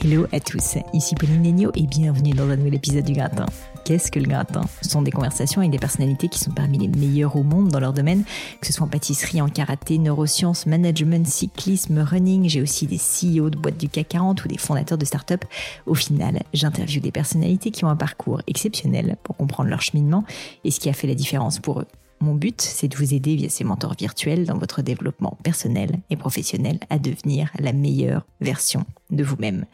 Hello à tous, ici Pauline Negno et bienvenue dans un nouvel épisode du Gratin. Qu'est-ce que le Gratin? Ce sont des conversations avec des personnalités qui sont parmi les meilleures au monde dans leur domaine, que ce soit en pâtisserie, en karaté, neurosciences, management, cyclisme, running. J'ai aussi des CEO de boîtes du CAC 40 ou des fondateurs de start-up. Au final, j'interviewe des personnalités qui ont un parcours exceptionnel pour comprendre leur cheminement et ce qui a fait la différence pour eux. Mon but, c'est de vous aider via ces mentors virtuels dans votre développement personnel et professionnel à devenir la meilleure version de vous-même.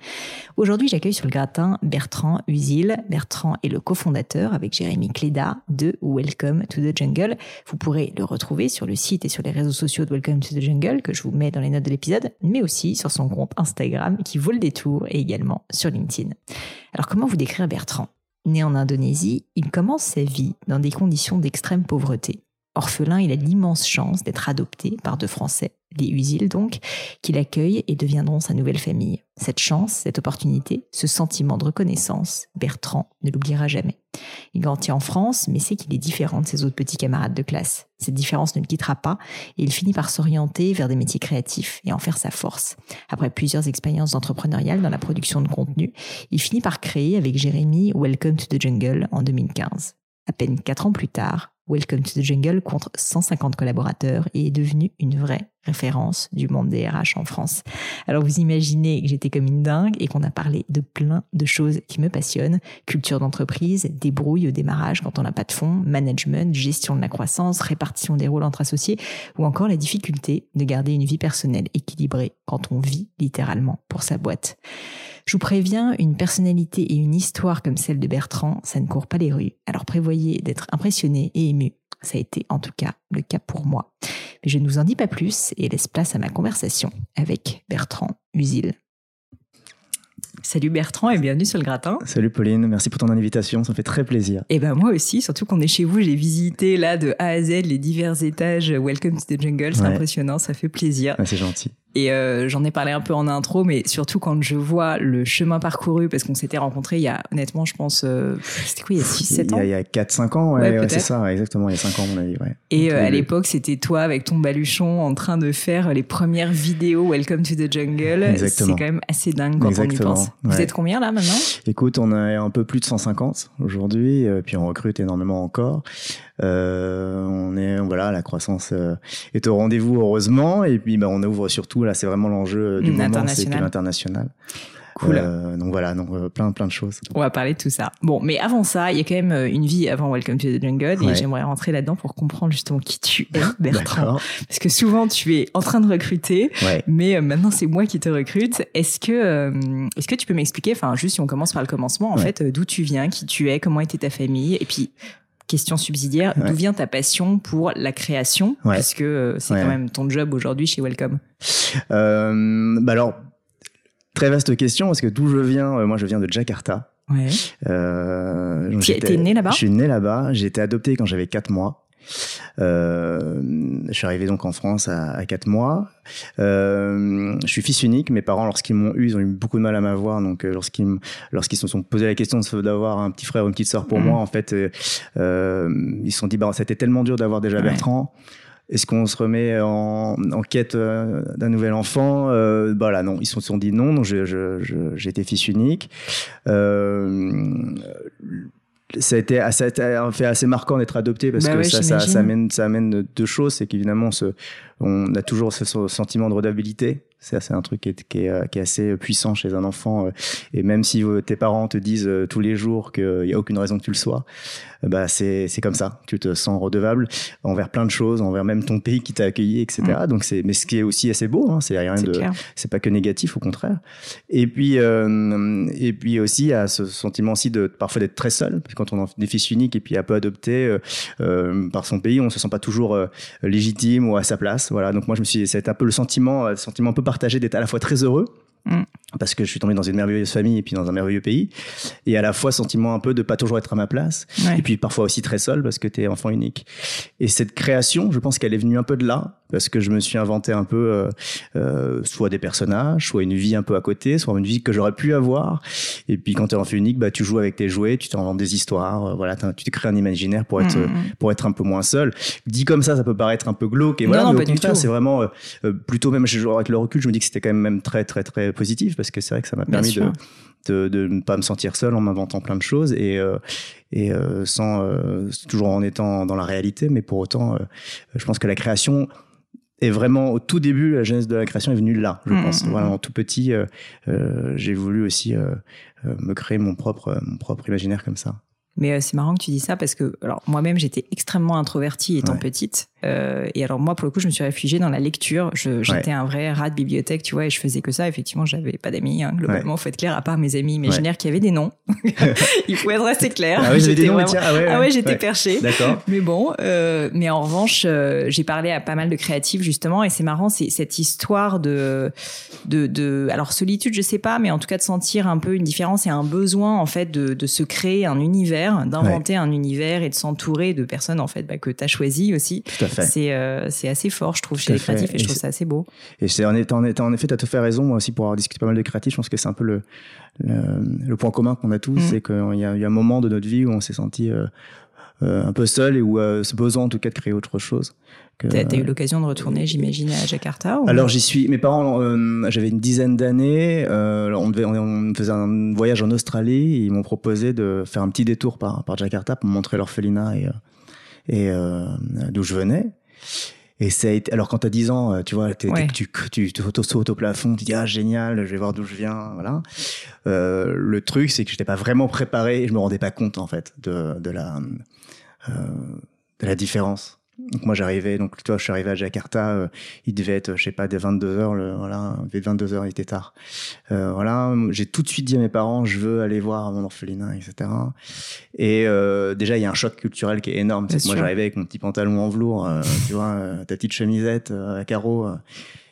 Aujourd'hui, j'accueille sur le gratin Bertrand Usil. Bertrand est le cofondateur avec Jérémy Cléda de Welcome to the Jungle. Vous pourrez le retrouver sur le site et sur les réseaux sociaux de Welcome to the Jungle que je vous mets dans les notes de l'épisode, mais aussi sur son compte Instagram qui vaut le détour et également sur LinkedIn. Alors comment vous décrire Bertrand? Né en Indonésie, il commence sa vie dans des conditions d'extrême pauvreté. Orphelin, il a l'immense chance d'être adopté par deux Français, les Usil donc, qui l'accueillent et deviendront sa nouvelle famille. Cette chance, cette opportunité, ce sentiment de reconnaissance, Bertrand ne l'oubliera jamais. Il grandit en France, mais sait qu'il est différent de ses autres petits camarades de classe. Cette différence ne le quittera pas et il finit par s'orienter vers des métiers créatifs et en faire sa force. Après plusieurs expériences entrepreneuriales dans la production de contenu, il finit par créer avec Jérémy Welcome to the Jungle en 2015. À peine quatre ans plus tard, Welcome to the Jungle compte 150 collaborateurs et est devenu une vraie référence du monde des RH en France. Alors vous imaginez que j'étais comme une dingue et qu'on a parlé de plein de choses qui me passionnent. Culture d'entreprise, débrouille au démarrage quand on n'a pas de fonds, management, gestion de la croissance, répartition des rôles entre associés ou encore la difficulté de garder une vie personnelle équilibrée quand on vit littéralement pour sa boîte. Je vous préviens, une personnalité et une histoire comme celle de Bertrand, ça ne court pas les rues. Alors prévoyez d'être impressionné et ému. Ça a été en tout cas le cas pour moi. Mais je ne vous en dis pas plus et laisse place à ma conversation avec Bertrand Usil. Salut Bertrand et bienvenue sur le gratin. Salut Pauline, merci pour ton invitation, ça me fait très plaisir. Et eh ben moi aussi, surtout qu'on est chez vous, j'ai visité là de A à Z les divers étages Welcome to the Jungle, c'est impressionnant, ça fait plaisir. c'est gentil. Et euh, j'en ai parlé un peu en intro, mais surtout quand je vois le chemin parcouru, parce qu'on s'était rencontrés il y a, honnêtement, je pense, euh, c'était quoi, il y a 6-7 ans Il y a, 4-5 ans, ouais, ouais, c'est ça, exactement, il y a 5 ans, on a dit, ouais. Et euh, à l'époque, c'était toi avec ton baluchon en train de faire les premières vidéos Welcome to the Jungle. C'est quand même assez dingue quand on y pense. Vous êtes combien là maintenant? Écoute, on a un peu plus de 150 aujourd'hui, puis on recrute énormément encore. Euh, on est voilà, la croissance euh, est au rendez-vous heureusement, et puis bah, on ouvre surtout là, c'est vraiment l'enjeu du moment, c'est l'international. Cool. Euh, donc voilà, donc euh, plein plein de choses. On va parler de tout ça. Bon, mais avant ça, il y a quand même une vie avant Welcome to the Jungle et j'aimerais rentrer là-dedans pour comprendre justement qui tu es, Bertrand. Parce que souvent tu es en train de recruter, mais maintenant c'est moi qui te recrute. Est-ce que est-ce que tu peux m'expliquer, enfin juste si on commence par le commencement, en fait, d'où tu viens, qui tu es, comment était ta famille, et puis question subsidiaire, d'où vient ta passion pour la création? Parce que c'est quand même ton job aujourd'hui chez Welcome. Euh, bah alors, très vaste question, parce que d'où je viens, euh, moi je viens de Jakarta. Ouais. Euh, tu né là-bas? Je suis né là-bas, j'ai été adopté quand j'avais 4 mois. Euh, je suis arrivé donc en France à, à 4 mois. Euh, je suis fils unique. Mes parents, lorsqu'ils m'ont eu, ils ont eu beaucoup de mal à m'avoir. Donc, euh, lorsqu'ils lorsqu'ils se sont posé la question d'avoir un petit frère ou une petite sœur pour mhm. moi, en fait, ils se sont dit, bah, c'était tellement dur d'avoir déjà Bertrand. Est-ce qu'on se remet en, en quête d'un nouvel enfant? Euh, Bah là, non. Ils se sont dit non. Donc, j'étais je, je, fils unique. Euh, ça a été assez, un fait assez marquant d'être adopté parce bah que ça, ça, ça, amène, ça amène deux choses. C'est qu'évidemment, on a toujours ce sentiment de redabilité c'est un truc qui est, qui, est, qui est, assez puissant chez un enfant. Euh, et même si euh, tes parents te disent euh, tous les jours qu'il n'y a aucune raison que tu le sois, bah c'est comme ça. Tu te sens redevable envers plein de choses, envers même ton pays qui t'a accueilli, etc. Mm. Donc c'est, mais ce qui est aussi assez beau, hein, c'est rien de, c'est pas que négatif, au contraire. Et puis, et puis aussi, il y a ce sentiment aussi de parfois d'être très seul, quand on est fils unique et puis un peu adopté par son pays, on se sent pas toujours légitime ou à sa place. Voilà. Donc moi, je me suis, c'est un peu le sentiment, le sentiment un peu partagé d'être à la fois très heureux mm. Parce que je suis tombé dans une merveilleuse famille et puis dans un merveilleux pays et à la fois sentiment un peu de pas toujours être à ma place et puis parfois aussi très seul parce que tu es enfant unique et cette création je pense qu'elle est venue un peu de là parce que je me suis inventé un peu euh, euh, soit des personnages, soit une vie un peu à côté, soit une vie que j'aurais pu avoir. Et puis quand tu es enfant unique, bah tu joues avec tes jouets, tu t'inventes des histoires, euh, voilà, tu te crées un imaginaire pour être mm, mm. pour être un peu moins seul. Dit comme ça, ça peut paraître un peu glauque et voilà, mais au contraire, c'est vraiment plutôt même avec le recul, je me dis que c'était quand même, même très très très positif parce que c'est vrai que ça m'a permis de, de, de, ne pas me sentir seul en m'inventant plein de choses et, euh, et euh, sans euh, toujours en étant dans la réalité. Mais pour autant, je pense que la création est vraiment au tout début, la genèse de la création est venue là, je mmh, pense. Mmh, voilà, mmh. en tout petit, j'ai voulu aussi me créer mon propre, mon propre imaginaire comme ça. Mais c'est marrant que tu dis ça parce que alors moi-même j'étais extrêmement introvertie étant petite euh, et alors moi, pour le coup, je me suis réfugiée dans la lecture. J'étais un vrai rat de bibliothèque, tu vois, et je faisais que ça. Effectivement, j'avais pas d'amis. Hein, globalement, faut être clair, à part mes amis imaginaires qui avaient des noms. Il faut être assez clair. Ah des noms. Vraiment... Ah ouais, ah ouais j'étais perchée. D'accord. Mais bon, euh, mais en revanche, euh, j'ai parlé à pas mal de créatifs justement, et c'est marrant, c'est cette histoire de, de, de, alors solitude, je sais pas, mais en tout cas de sentir un peu une différence et un besoin en fait de, de se créer un univers, d'inventer un univers et de s'entourer de personnes en fait bah, que tu as choisi aussi. Tout à fait. C'est euh, c'est assez fort, je trouve, chez les créatifs, et, je trouve ça assez beau. Et c'est en, étant, en effet, tu as tout fait raison, moi aussi, pour avoir discuté pas mal de créatifs, je pense que c'est un peu le, le, point commun qu'on a tous, mm. c'est qu'il y, a, a un moment de notre vie où on s'est senti euh, euh, un peu seul et où ce besoin, en tout cas, de créer autre chose. Tu as, eu l'occasion de retourner, j'imagine, à Jakarta Alors j'y suis. Mes parents, j'avais une dizaine d'années. on, devait, on, faisait un voyage en Australie. Et ils m'ont proposé de faire un petit détour par, par Jakarta pour montrer l'orphelinat et, et d'où je venais. Et ça a été, alors quand t'as 10 ans, euh, tu vois, tu, tu te sautes au plafond, tu dis ah génial, je vais voir d'où je viens, voilà. Euh, le truc, c'est que j'étais pas vraiment préparé, je me rendais pas compte en fait de, de la euh, de la différence. Donc moi j'arrivais, donc toi je suis arrivé à Jakarta, euh, il devait être, je sais pas, des 22 heures, le, voilà, il devait être 22 heures, il était tard. Euh, voilà, j'ai tout de suite dit à mes parents, je veux aller voir mon orphelinat, etc. Et euh, déjà il y a un choc culturel qui est énorme. C'est que moi j'arrivais avec mon petit pantalon en velours, tu vois, ta petite chemisette à carreaux,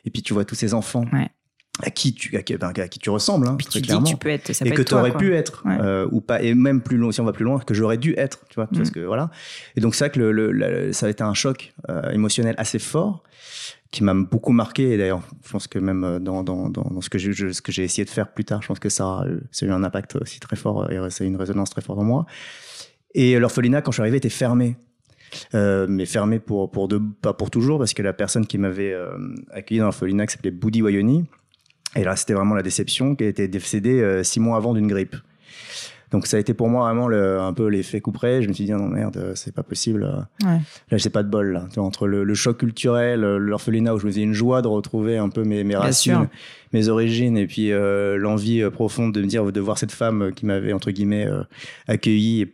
et puis tu vois tous ces enfants. Ouais à qui tu à qui, ben, à qui tu ressembles hein, très clairement. tu peux être ça et que tu aurais pu être euh, ou pas. Et même plus loin si on va plus loin que j'aurais dû être tu vois parce mm. que voilà. Et donc ça que le, le, ça a été un choc euh, émotionnel assez fort qui m'a beaucoup marqué. Et d'ailleurs je pense que même euh, dans, dans, dans, ce que j'ai ce que j'ai essayé de faire plus tard je pense que ça a, ça a eu un impact aussi très fort et ça a eu une résonance très forte en moi. Et l'orphelinat quand je suis arrivé était fermé. Euh, mais fermé pour pour de pas pour toujours parce que la personne qui m'avait euh, accueilli dans l'orphelinat qui s'appelait Boudi Wayoni et là, c'était vraiment la déception qui été décédée euh, six mois avant d'une grippe. Donc ça a été pour moi vraiment le, un peu l'effet couperet. Je me suis dit non merde, c'est pas possible. Ouais. Là, j'ai pas de bol là. entre le, le choc culturel, euh, l'orphelinat où je me faisais une joie de retrouver un peu mes, mes racines, mes origines, et puis euh, l'envie profonde de me dire de voir cette femme qui m'avait entre guillemets euh, accueilli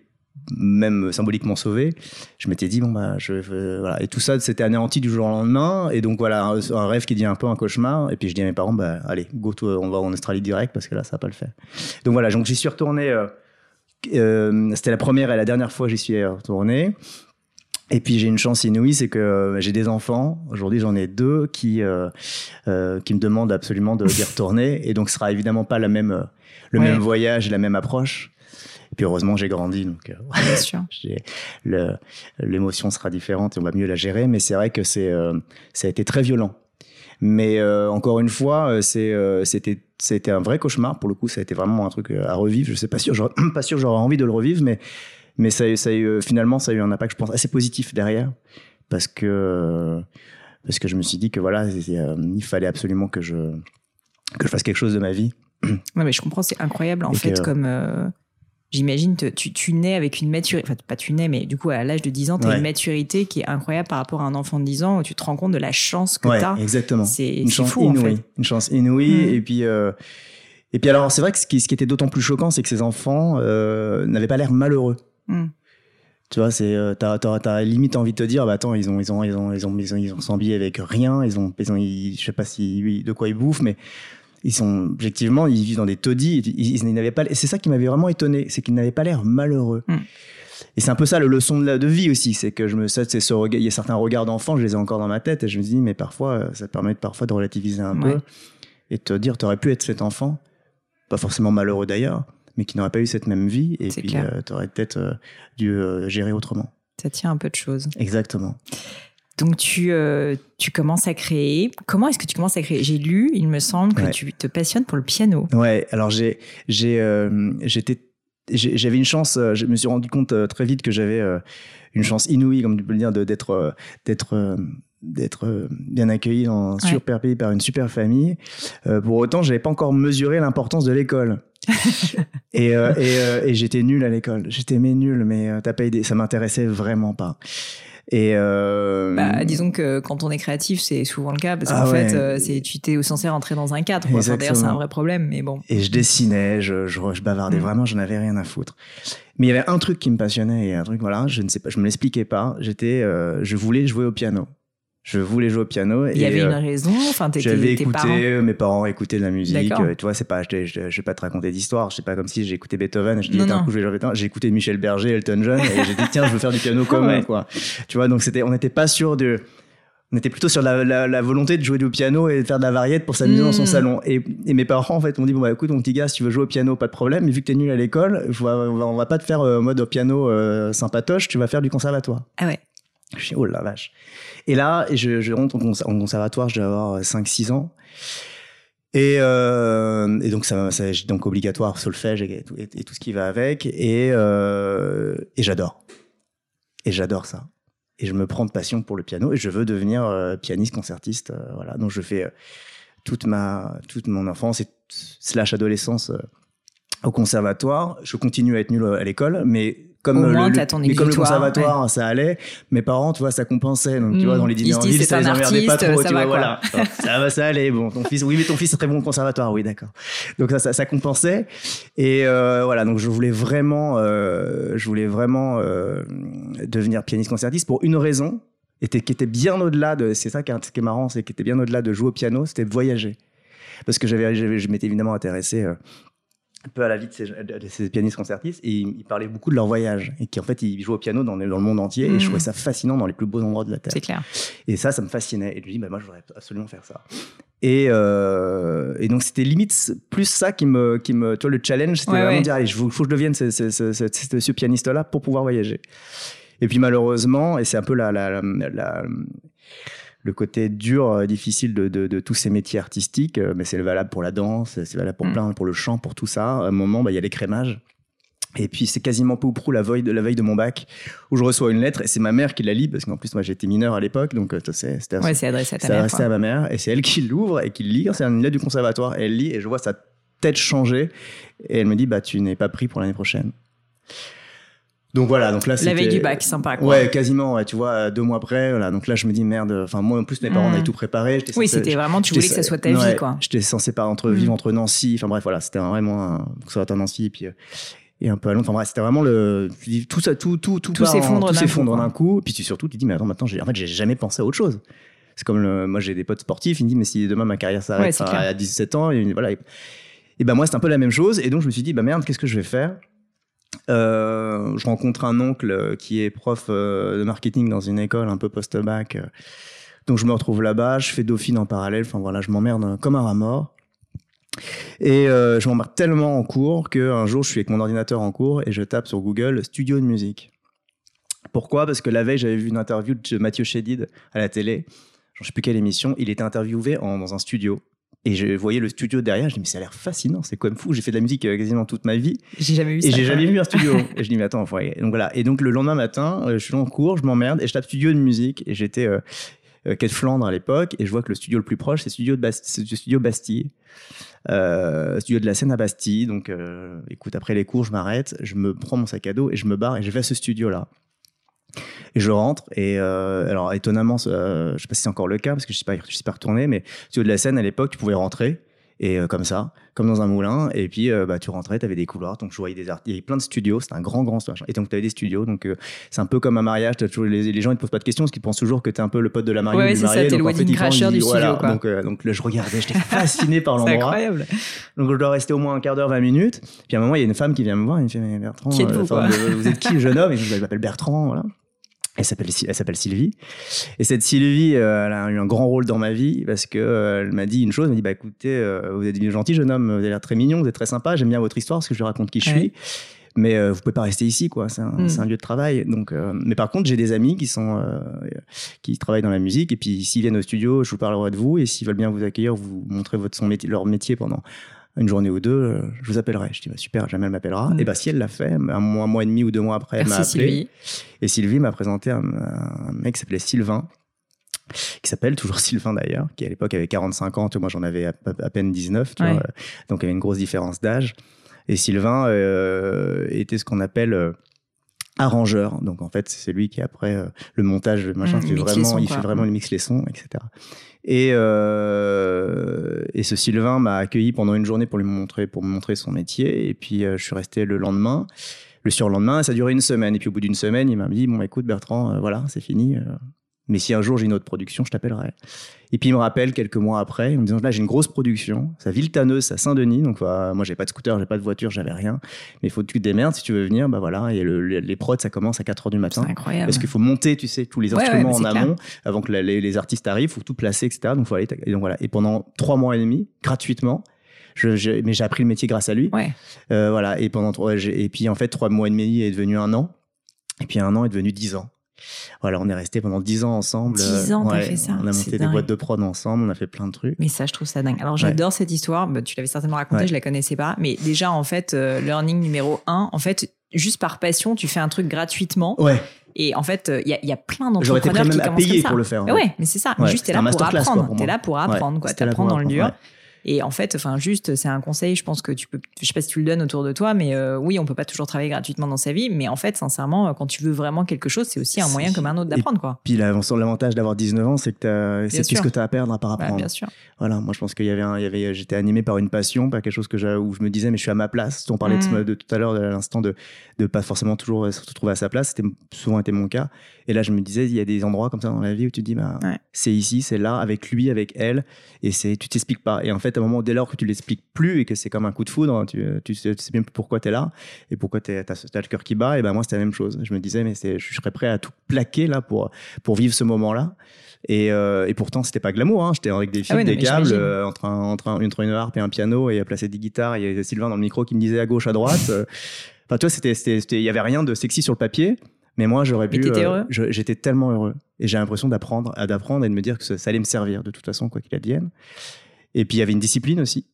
même symboliquement sauvé, je m'étais dit bon bah je voilà et tout ça c'était anéanti du jour au lendemain et donc voilà un, rêve qui dit un peu un cauchemar et puis je dis à mes parents bah allez go on va en Australie direct parce que là ça va pas le faire. Donc voilà donc j'y suis retourné euh, euh, c'était la première et la dernière fois j'y suis retourné. Et puis j'ai une chance inouïe, c'est que euh, j'ai des enfants. Aujourd'hui, j'en ai deux qui euh, euh, qui me demandent absolument de d'y retourner. Et donc, ce sera évidemment pas la même le même voyage et la même approche. Et puis heureusement, j'ai grandi, donc euh, l'émotion sera différente et on va mieux la gérer. Mais c'est vrai que c'est euh, ça a été très violent. Mais euh, encore une fois, c'est c'était c'était un vrai cauchemar pour le coup. Ça a été vraiment un truc à revivre. Je sais pas sûr, pas sûr j'aurais envie de le revivre, mais mais ça, ça a eu, finalement ça a eu un impact, je pense, assez positif derrière parce que parce que je me suis dit que voilà, il fallait absolument que je que je fasse quelque chose de ma vie. Non mais je comprends, c'est incroyable en fait comme J'imagine, tu, tu nais avec une maturité, enfin pas tu nais, mais du coup à l'âge de 10 ans, tu as une maturité qui est incroyable par rapport à un enfant de 10 ans où tu te rends compte de la chance que tu as. exactement. C'est une chance fou, inouïe. En fait. Une chance inouïe. Mm. Et puis, euh, et puis alors c'est vrai que ce qui, ce qui était d'autant plus choquant, c'est que ces enfants euh, n'avaient pas l'air malheureux. Mm. Tu vois, c'est euh, t'as, t'as, limite envie de te dire, bah attends, ils ont ils ont ils ont ils ont ils ont, ils ont, ils avec rien, ils ont ils ont je sais pas si de quoi ils bouffent, mais ils sont objectivement, ils vivent dans des taudis. Ils, n'avaient pas. C'est ça qui m'avait vraiment étonné, c'est qu'ils n'avaient pas l'air malheureux. Hmm. Et c'est un peu ça le leçon de, la, de vie aussi, c'est que je me, c'est ce il y a certains regards d'enfant, je les ai encore dans ma tête et je me dis mais parfois euh, ça permet parfois de relativiser un peu et de te dire t'aurais pu être cet enfant, pas forcément malheureux d'ailleurs, mais qui n'aurait pas eu cette même vie et puis euh, t'aurais peut-être euh, dû gérer autrement. Ça tient un peu de choses. Exactement. Donc tu, euh, tu commences à créer. Comment est-ce que tu commences à créer? J'ai lu, il me semble, que tu te passionnes pour le piano. Ouais, alors j'ai j'ai euh, j'étais j'avais une chance, euh, je me suis rendu compte très vite que j'avais une chance inouïe, comme tu peux le dire, d'être d'être d'être bien accueilli dans un super pays par une super famille. Euh, pour autant, j'avais pas encore mesuré l'importance de l'école. et, euh, et, et j'étais nul à l'école. J'étais mais nul, mais t'as pas idée. Ça m'intéressait vraiment pas. Et euh... bah, disons que quand on est créatif, c'est souvent le cas parce qu'en ah fait, c'est tu t'es censé rentrer dans un cadre. D'ailleurs, c'est un vrai problème, mais bon. Et je dessinais, je, je, je bavardais mm. vraiment, je n'avais rien à foutre. Mais il y avait un truc qui me passionnait et un truc voilà, je ne sais pas, je me l'expliquais pas. J'étais, je voulais jouer au piano je voulais jouer au piano. Il y avait une euh, raison. Enfin, j'avais écouté, parents... mes parents écoutaient de la musique. Euh, tu vois, c'est pas, je, je, vais pas te raconter d'histoire. Je sais pas comme si j'ai écouté Beethoven. Je dis, un coup, je vais J'ai écouté Michel Berger, Elton John, et j'ai dit, tiens, je veux faire du piano comme eux, quoi. Tu vois, donc c'était, on n'était pas sûr de, on était plutôt sur la, la, volonté de jouer du piano et de faire de la variette pour s'amuser dans son hmm. salon. Et, et, mes parents, en fait, m'ont dit, bon, bah, écoute, mon petit gars, si tu veux jouer au piano, pas de problème, mais vu que t'es nul à l'école, on va, on va pas te faire euh, mode au piano sympatoche, tu vas faire du conservatoire. Ah ouais. Je suis, oh la vache. Et là, je, rentre en conservatoire, je dois avoir 5-6 ans. Et, euh, et, donc, ça, ça donc obligatoire solfège et, tout ce qui va avec. Et, euh, et j'adore. Et j'adore ça. Et je me prends de passion pour le piano et je veux devenir euh, pianiste concertiste. Euh, voilà. Donc, je fais euh, toute ma toute mon enfance et slash adolescence au conservatoire. Je continue à être nul à l'école, mais comme le, ton mais comme le conservatoire ça allait mes parents tu vois ça compensait donc tu vois dans les dîners en ville ça les emmerdait pas trop tu vois voilà. ça va ça allait bon ton fils oui mais ton fils est très bon au conservatoire oui d'accord. Donc ça, ça, ça compensait. Et euh, voilà donc je voulais vraiment euh, je voulais vraiment euh, devenir pianiste concertiste pour une raison et qui était bien au-delà de c'est ça qui est, qui est marrant c'est qui était bien au-delà de jouer au piano c'était voyager. Parce que j'avais je m'étais évidemment intéressé euh, un peu à la vie de ces, pianistes concertistes et ils, parlaient beaucoup de leur voyage et qui en fait ils jouaient au piano dans, dans le monde entier et je mmh. trouvais ça fascinant dans les plus beaux endroits de la terre. C'est clair. Et ça, ça me fascinait et je me dis bah moi je voudrais absolument faire ça. Et, euh, et donc c'était limite plus ça qui me qui me toi le challenge c'était vraiment dire allez il faut, que je devienne ce, ce, ce, ce pianiste là pour pouvoir voyager. Et puis malheureusement et c'est un peu la, la, la le côté dur, euh, difficile de, de, tous ces métiers artistiques, euh, mais c'est valable pour la danse, c'est valable pour mm. plein, pour le chant, pour tout ça. À un moment, bah, il y a l'écrémage. Et puis c'est quasiment peu ou prou la veille de la veille de mon bac où je reçois une lettre et c'est ma mère qui la lit parce qu'en plus moi j'étais mineur à l'époque donc euh, c'était ouais, adressé à ta mère. à ma mère et c'est elle qui l'ouvre et qui le lit. C'est une lettre du conservatoire et elle lit et je vois sa tête changer et elle me dit bah tu n'es pas pris pour l'année prochaine. Donc voilà, donc là la veille du bac, sympa quoi. Ouais, quasiment. Ouais, tu vois, deux mois après, voilà. Donc là, je me dis merde. Enfin, moi en plus, mes parents mmh. avaient tout préparé. Oui, c'était vraiment. Tu voulais que ça soit ta vie, quoi. J'étais censé pas entre vivre mmh. entre Nancy. Enfin bref, voilà, c'était vraiment un, que ça soit Nancy et puis euh, et un peu à Londres. Enfin bref, c'était vraiment le. Tout ça, tout, tout, tout, tout s'effondre d'un coup. Puis tu, surtout, tu te dis mais attends, maintenant, en fait, j'ai jamais pensé à autre chose. C'est comme le, moi, j'ai des potes sportifs. Ils me disent mais si demain ma carrière s'arrête à 17 ans, et voilà. Et ben moi, c'est un peu la même chose. Et donc je me suis dit bah merde, qu'est-ce que je vais faire? Euh, je rencontre un oncle qui est prof euh, de marketing dans une école un peu post-bac. Donc je me retrouve là-bas, je fais Dauphine en parallèle. Enfin voilà, je m'emmerde comme un rat mort. Et euh, je m'emmerde tellement en cours qu'un jour je suis avec mon ordinateur en cours et je tape sur Google studio de musique. Pourquoi? Parce que la veille j'avais vu une interview de Mathieu Chédid à la télé. Je ne sais plus quelle émission. Il était interviewé dans un studio et je voyais le studio derrière, je dis mais ça a l'air fascinant, c'est quand même fou. J'ai fait de la musique euh, quasiment toute ma vie. J'ai jamais vu et j'ai jamais vu un studio. et je dis mais attends, donc voilà. Et donc le lendemain matin, euh, je suis en cours, je m'emmerde et je tape studio de musique et j'étais euh, euh Quai de Flandre à l'époque et je vois que le studio le plus proche c'est studio de Bastille, studio Bastille, euh, studio de la Seine à Bastille. Donc écoute, après les cours, je m'arrête, je me prends mon sac à dos et je me barre et je vais à ce studio là. Et je rentre et euh, alors étonnamment, euh, je sais pas si c'est encore le cas parce que je sais pas, je sais pas retourné, mais studio de la scène à l'époque, tu pouvais rentrer et euh, comme ça, comme dans un moulin. Et puis euh, bah tu rentrais, tu avais des couloirs, donc je voyais des artistes, il y avait plein de studios, c'était un grand grand Et donc tu avais des studios, donc euh, c'est un peu comme un mariage, as toujours les, les gens ils te posent pas de questions parce qu'ils pensent toujours que tu es un peu le pote de la mariée ouais, du marié. Ça, donc le en fait, crasher du studio, quoi. Donc donc là, je regardais, j'étais fasciné par l'endroit. incroyable. Donc je dois rester au moins un quart d'heure, 20 minutes. Puis à un moment, il y a une femme qui vient me voir, elle me fait mais Bertrand, qui êtes-vous, vous, êtes qui le jeune homme? Et je m'appelle Bertrand, voilà. Elle s'appelle, elle s'appelle Sylvie. Et cette Sylvie, euh, elle a eu un grand rôle dans ma vie parce que euh, elle m'a dit une chose. Elle m'a dit bah écoutez, euh, vous êtes gentil jeune homme, vous avez l'air très mignon, vous êtes très sympa, j'aime bien votre histoire parce que je raconte qui je suis. Mais vous pouvez pas rester ici, quoi. C'est un, mm. un, lieu de travail. Donc, mais par contre, j'ai des amis qui sont qui travaillent dans la musique et puis s'ils viennent au studio, je vous parlerai de vous et s'ils veulent bien vous accueillir, vous montrer votre son métier, leur métier pendant une journée ou deux, euh, je vous appellerai. Je dis, bah, super, jamais elle m'appellera. Mm. Et bah, si elle l'a fait, un mois, un mois et demi ou deux mois après, elle m'a appelé. Sylvie. Et Sylvie m'a présenté un, un mec qui s'appelait Sylvain, qui s'appelle toujours Sylvain d'ailleurs, qui à l'époque avait 45 ans, moi j'en avais à, peine 19, tu vois, donc il y avait une grosse différence d'âge. Et Sylvain euh, était ce qu'on appelle euh, arrangeur. Donc en fait, c'est lui qui après euh, le montage, le machin, mmh, vraiment, il fait vraiment le mix les sons, etc. Et, et ce Sylvain m'a accueilli pendant une journée pour lui montrer, pour me montrer son métier. Et puis je suis resté le lendemain. Le surlendemain, ça a duré une semaine. Et puis au bout d'une semaine, il m'a dit bon, écoute Bertrand, voilà, c'est fini. Mais si un jour j'ai une autre production, je t'appellerai. Et puis il me rappelle quelques mois après, en me disant là j'ai une grosse production, ça Villetaneuse, à Saint-Denis, donc moi j'ai pas de scooter, j'ai pas de voiture, j'avais rien, mais il faut que tu te démerdes si tu veux venir, bah voilà. Et les prods ça commence à 4 heures du matin. C'est incroyable. Parce qu'il faut monter, tu sais, tous les instruments en amont avant que les, artistes arrivent, faut tout placer, etc. Donc faut aller. Et donc voilà. Et pendant trois mois et demi, gratuitement. Je, mais j'ai appris le métier grâce à lui. Ouais. Euh, voilà. Et pendant trois, et puis en fait trois mois et demi est devenu un an. Et puis un an est devenu dix ans. Voilà, on est resté pendant 10 ans ensemble. 10 ans, t'as fait ça. On a monté des boîtes de prod ensemble, on a fait plein de trucs. Mais ça, je trouve ça dingue. Alors, j'adore cette histoire. Bah, tu l'avais certainement racontée, je la connaissais pas. Mais déjà, en fait, euh, learning numéro 1, en fait, juste par passion, tu fais un truc gratuitement. Ouais. Et en fait, il y, a plein d'entrepreneurs qui commencent comme ça. pour le faire. Ouais, mais c'est ça. juste, t'es là, pour apprendre. T'es là pour apprendre, quoi. T'apprends dans le dur. Et en fait, enfin, juste, c'est un conseil. Je pense que tu peux, je sais pas si tu le donnes autour de toi, mais euh, oui, on peut pas toujours travailler gratuitement dans sa vie. Mais en fait, sincèrement, quand tu veux vraiment quelque chose, c'est aussi un moyen comme un autre d'apprendre, quoi. Puis l'avantage d'avoir 19 ans, c'est que c'est tout ce que tu as à perdre à part apprendre. bien sûr. Voilà, moi je pense qu'il y avait, il y avait, j'étais animé par une passion, pas quelque chose que où je me disais, mais je suis à ma place. On parlait de, mm. tout à l'heure, de l'instant de, de pas forcément toujours se trouver à sa place. C'était souvent été mon cas. Et là, je me disais, il y a des endroits comme ça dans la vie où tu te dis, bah, c'est ici, c'est là, avec lui, avec elle, et c'est, tu t'expliques pas. Et en fait, à un moment, dès lors que tu l'expliques plus et que c'est comme un coup de foudre, tu, tu, sais, tu sais bien pourquoi tu es là et pourquoi tu as, le cœur qui bat. Et ben moi, c'était la même chose. Je me disais, mais je serais prêt à tout plaquer là pour, pour vivre ce moment-là. Et, euh, et pourtant, c'était pas glamour. Hein. J'étais avec des fils, ah des câbles, euh, entre, un, entre, un, entre, une harpe et un piano, et à placer des guitares. Il y avait Sylvain dans le micro qui me disait à gauche, à droite. Enfin, tu vois, c'était, il y avait rien de sexy sur le papier. Mais moi, j'aurais pu. Euh, j'étais tellement heureux. Et j'ai l'impression d'apprendre, d'apprendre et de me dire que ça, allait me servir de toute façon, quoi qu'il advienne. Et puis, il y avait une discipline aussi.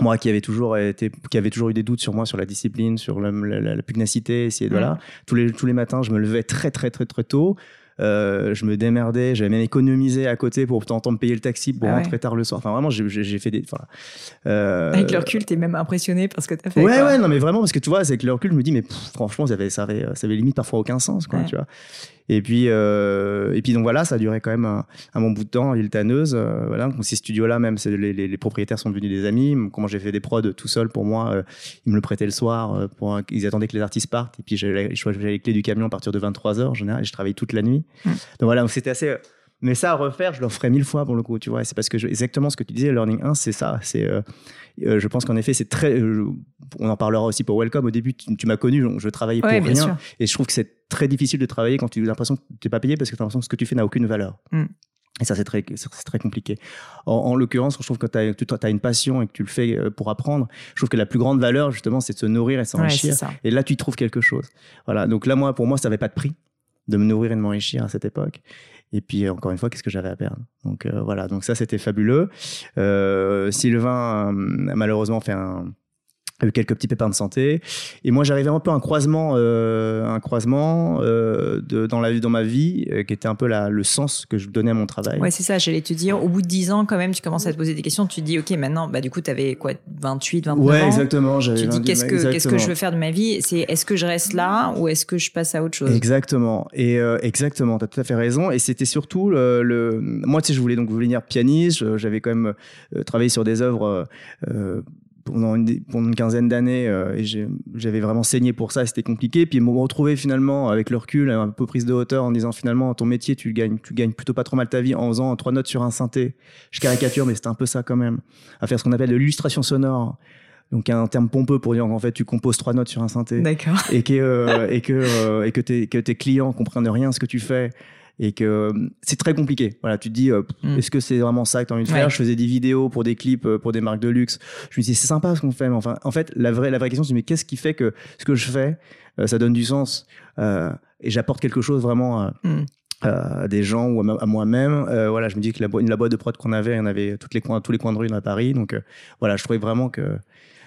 Moi, qui avait toujours été, qui avait toujours eu des doutes sur moi, sur la discipline, sur la, la, pugnacité, voilà. Tous les, tous les matins, je me levais très, très, très, très tôt. Euh, je me démerdais, j'avais même économisé à côté pour tenter de payer le taxi pour ah rentrer tard le soir. Enfin, vraiment, j'ai fait des. Euh... Avec le recul, t'es même impressionné par ce que t'as fait. Ouais, ouais, non, mais vraiment, parce que tu vois, avec le recul, je me dis, mais franchement, ça avait, ça, avait, ça avait limite parfois aucun sens, quoi, tu vois. Et puis, euh, et puis donc voilà, ça a duré quand même un, bon bout de temps, l'île Tanneuse. Euh, voilà, donc ces studios-là, même, les, les, les, propriétaires sont devenus des amis. Comment j'ai fait des prods tout seul pour moi, euh, ils me le prêtaient le soir. Pour, ils attendaient que les artistes partent. Et puis j'avais les clés du camion à partir de 23 h en général. Et je travaillais toute la nuit. Donc voilà, donc c'était assez mais ça à refaire, je le ferai mille fois pour le coup, tu vois. C'est parce que exactement ce que tu disais, Learning 1, c'est ça. C'est, euh, euh, je pense qu'en effet, c'est très. Euh, on en parlera aussi pour Welcome. Au début, tu, m'as connu, je, travaillais pour rien, et je trouve que c'est très difficile de travailler quand tu as l'impression que tu n'es pas payé parce que tu as l'impression que ce que tu fais n'a aucune valeur. Mm. Et ça, c'est très, très compliqué. En, l'occurrence, je trouve que tu as, une passion et que tu le fais pour apprendre, je trouve que la plus grande valeur, justement, c'est de se nourrir et s'enrichir. et là, tu trouves quelque chose. Voilà. Donc là, moi, pour moi, ça n'avait pas de prix de me nourrir et de m'enrichir à cette époque. Et puis encore une fois, qu'est-ce que j'avais à perdre? Donc euh, voilà, donc ça c'était fabuleux. Euh, Sylvain euh, a malheureusement fait un, quelques petits pépins de santé. Et moi, j'arrivais un peu à un croisement, euh, un croisement euh, de, dans, la, dans ma vie euh, qui était un peu la, le sens que je donnais à mon travail. Ouais, c'est ça, j'allais te dire. Au bout de 10 ans, quand même, tu commences à te poser des questions. Tu te dis, OK, maintenant, bah, du coup, tu avais quoi, 28, 29 ouais, ans? exactement. Tu te dis, qu'est-ce que, qu'est-ce que je veux faire de ma vie? C'est est-ce que je reste là ou est-ce que je passe à autre chose? Exactement. Et exactement, tu as tout à fait raison. Et c'était surtout le, le, Moi, tu sais, je voulais donc devenir pianiste. J'avais quand même travaillé sur des œuvres pendant une, pendant une quinzaine d'années euh, et j'avais vraiment saigné pour ça c'était compliqué. Puis me retrouver finalement avec le recul un peu prise de hauteur en disant finalement ton métier tu gagnes tu gagnes plutôt pas trop mal ta vie en faisant trois notes sur un synthé. Je caricature mais c'était un peu ça quand même. À faire ce qu'on appelle de l'illustration sonore. Donc un terme pompeux pour dire qu'en fait tu composes trois notes sur un synthé. Et que euh, et que euh, et que tes que tes clients comprennent rien à ce que tu fais et que euh, c'est très compliqué. Voilà, tu te dis, euh, mm. est-ce que c'est vraiment ça que tu as envie de faire? Je faisais des vidéos pour des clips, euh, pour des marques de luxe. Je me disais, c'est sympa ce qu'on fait, mais enfin, en fait, la vraie, la vraie question, c'est mais qu'est-ce qui fait que ce que je fais, ça donne du sens et j'apporte quelque chose vraiment. Mm. à des gens ou à, moi-même. voilà, je me dis que la, boîte de prod qu'on avait, on avait toutes les coins, tous les coins de rue dans Paris. Donc voilà, je trouvais vraiment que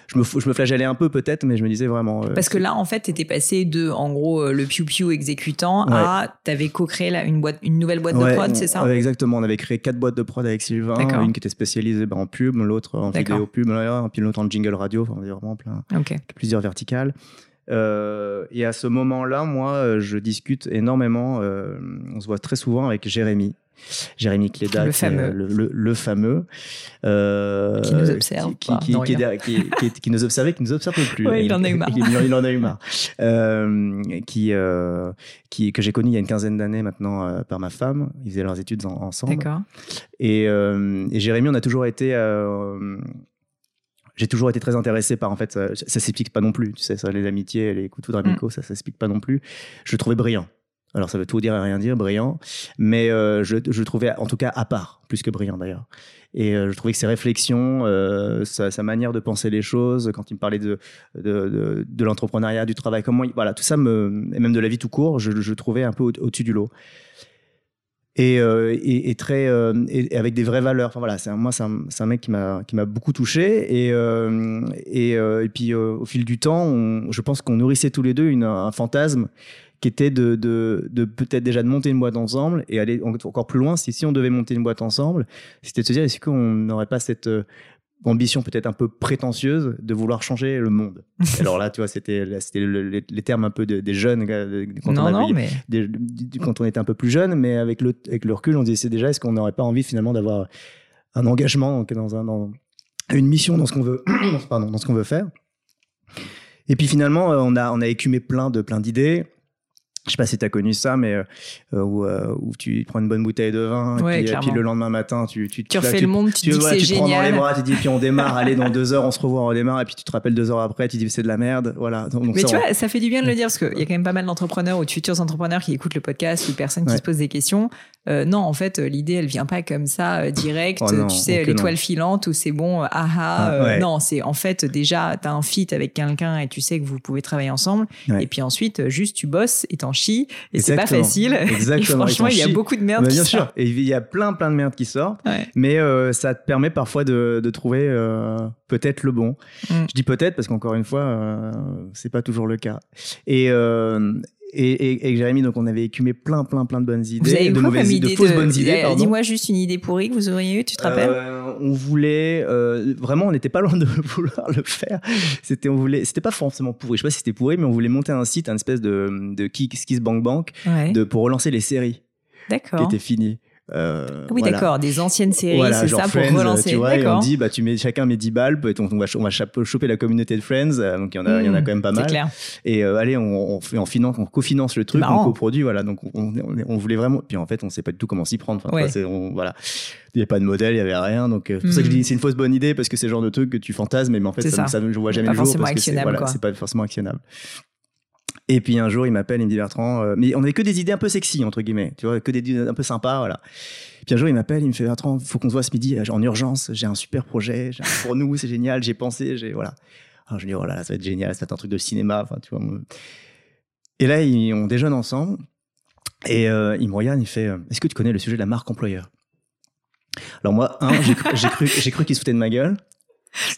je me, je me flagellais un peu peut-être, mais je me disais vraiment. euh, Parce que là, en fait, t'étais passé de, en gros, euh, le piou-piou exécutant à t'avais co-créé là, une, boîte, une nouvelle boîte Ouais, de prod, c'est ça ouais, Exactement. On avait créé quatre boîtes de prod avec Sylvain. D'accord. Une qui était spécialisée bah, en pub, l'autre en vidéo pub, puis l'autre en jingle radio. Enfin, on avait vraiment plein, plusieurs verticales. Euh, et à ce moment-là, moi, je discute énormément. euh, on se voit très souvent avec Jérémy. Jérémy Cléda, Le fameux. euh, le, le- le fameux, euh, Qui nous observe qui, qui, qui est nous observait, qui nous observe plus. Ouais, il en a eu marre. il, il en a eu marre. Euh, qui, euh, qui, que j'ai connu il y a une quinzaine d'années maintenant par ma femme. Ils faisaient leurs études en- ensemble. D'accord. Et, et Jérémy, on a toujours été. j'ai toujours été très intéressé par en fait ça, ça s'explique pas non plus tu sais ça les amitiés les coups de foudre amicaux ça ça s'explique pas non plus je le trouvais brillant alors ça veut tout dire et rien dire brillant. Mais euh, je, le trouvais en tout cas à part plus que brillant d'ailleurs. Et euh, je trouvais que ses réflexions euh, sa, manière de penser les choses quand il me parlait de de, l'entrepreneuriat du travail comment il- voilà tout ça me et même de la vie tout court je, le trouvais un peu au- au-dessus du lot. Et, et, très et, avec des vraies valeurs. Enfin voilà, c'est moi c'est un, mec qui m'a beaucoup touché. Et et, puis au fil du temps, je pense qu'on nourrissait tous les deux une, un fantasme qui était de, de, de peut-être déjà de monter une boîte ensemble et aller en- encore plus loin. Si si on devait monter une boîte ensemble, c'était de se dire est-ce qu'on n'aurait pas cette euh, ambition peut-être un peu prétentieuse de vouloir changer le monde? Alors là, tu vois, c'était le- les, les termes un peu de- des jeunes quand on non, avait non, mais des- du- quand on était un peu plus jeune, mais avec le, avec le recul, on se disait déjà, est-ce qu'on n'aurait pas envie finalement d'avoir un engagement dans, un, dans une mission dans ce qu'on veut, pardon, dans ce qu'on veut faire? Et puis finalement, euh, on a, on a écumé plein de plein d'idées. Je sais pas si tu as connu ça, mais euh, euh, où, euh, où tu prends une bonne bouteille de vin, Ouais, et, puis, et clairement. puis le lendemain matin, tu, tu, tu là, refais le monde, tu te dis voilà, c'est tu te prends dans les génial. bras, tu dis, puis on démarre, allez, dans deux heures, on se revoit, on démarre, et puis tu te rappelles deux heures après, tu dis, c'est de la merde, voilà. Donc, Mais ça, tu on- vois, ça fait du bien de le dire parce qu'il y a quand même pas mal d'entrepreneurs ou de futurs entrepreneurs qui écoutent le podcast ou de personnes qui Ouais. se posent des questions. Euh, non, en fait, euh, l'idée, elle vient pas comme ça, euh, direct. Oh non, tu sais, l'étoile filante où c'est bon, euh, ah ah. Ah, euh, ouais. Non, c'est en fait déjà, t'as un fit avec quelqu'un et tu sais que vous pouvez travailler ensemble. Ouais. Et puis ensuite, juste tu bosses et t'en chies. Et c'est pas facile. Exactement. Et franchement, il y a beaucoup de merde qui bien sort. sûr, et il y a plein plein de merde qui sortent, Ouais. mais ça te permet parfois de, de trouver peut-être le bon. Mm. Je dis peut-être parce qu'encore une fois, c'est pas toujours le cas. Et et, et, Jérémy, donc on avait écumé plein plein plein de bonnes idées, Vous avez eu de mauvaises idées, de fausses de- bonnes idées. Pardon. Dis-moi juste une idée pourrie que vous auriez eue, tu te rappelles Euh, on voulait euh, vraiment, on n'était pas loin de vouloir le faire. C'était, on voulait, c'était pas forcément pourri. Je sais pas si c'était pourri, mais on voulait monter un site, un espèce de de Kiss Kiss Bank Bank, Ouais. de pour relancer les séries qui étaient finies. Euh, Oui, voilà. d'accord, des anciennes séries, Voilà, c'est ça, pour Friends, relancer. Tu vois, et on dit, bah, tu mets, chacun met 10 balles, peut-être on, on va, on va choper la communauté de Friends, euh, donc il y en a, il y en a Mmh, quand même pas C'est mal. clair. Et euh, allez, on, on, fait, on, finance, on cofinance le truc, on coproduit, voilà. Donc on, on, voulait vraiment. Puis en fait, on sait pas du tout comment s'y prendre. Enfin, Ouais. on- voilà. Il n'y avait pas de modèle, il n'y avait rien. Donc euh, c'est pour ça que je Mm. dis c'est une fausse bonne idée parce que c'est le genre de truc que tu fantasmes, mais en fait, ça, ça. ça ne je vois jamais le jour parce que c'est actionnable, voilà, pas forcément actionnable. Et puis un jour, il m'appelle, il me dit Bertrand, euh, mais on avait que des idées un peu sexy, entre guillemets, tu vois, que des idées un peu sympas, voilà. Puis un jour, il m'appelle, il me fait Bertrand, faut qu'on se voit ce midi, en urgence, j'ai un super projet, pour nous, c'est génial, j'ai pensé, j'ai, voilà. Alors je lui dis, oh là là, ça va être génial, ça va être un truc de cinéma, enfin, tu vois. Et là, il- on déjeune ensemble, et euh, il me regarde, il fait, euh, est-ce que tu connais le sujet de la marque employeur? Alors moi, un, j'ai cru, cru qu'il se foutait de ma gueule.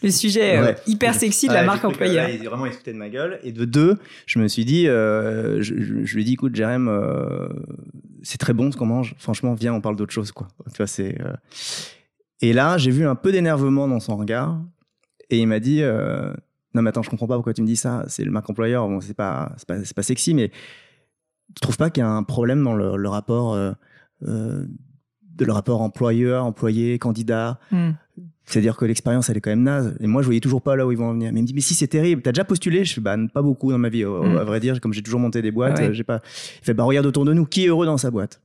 Le sujet euh, Ouais. hyper sexy de la Ouais, marque que, employeur. ouais, il- vraiment, il se foutait de ma gueule. Et de deux, je me suis dit, euh, je, je- je lui ai dit, écoute, Jérém, euh, c'est très bon ce qu'on mange. Franchement, viens, on parle d'autre chose, quoi. Tu vois, c'est. euh, Et là, j'ai vu un peu d'énervement dans son regard. Et il m'a dit, non, mais attends, je comprends pas pourquoi tu me dis ça. C'est le marque employeur. Bon, c'est pas, c'est pas, pas sexy, mais tu trouves pas qu'il y a un problème dans le, le rapport, de le rapport employeur, employé, candidat? Hmm. C'est-à-dire que l'expérience, elle est quand même naze. Et moi, je voyais toujours pas là où ils vont en venir. Mais il me dit, mais si, c'est terrible. T'as déjà postulé? Je fais, bah, pas beaucoup dans ma vie. Mm. À vrai dire, comme j'ai toujours monté des boîtes, Ah ouais. euh, j'ai pas. Il fait, bah, regarde autour de nous. Qui est heureux dans sa boîte?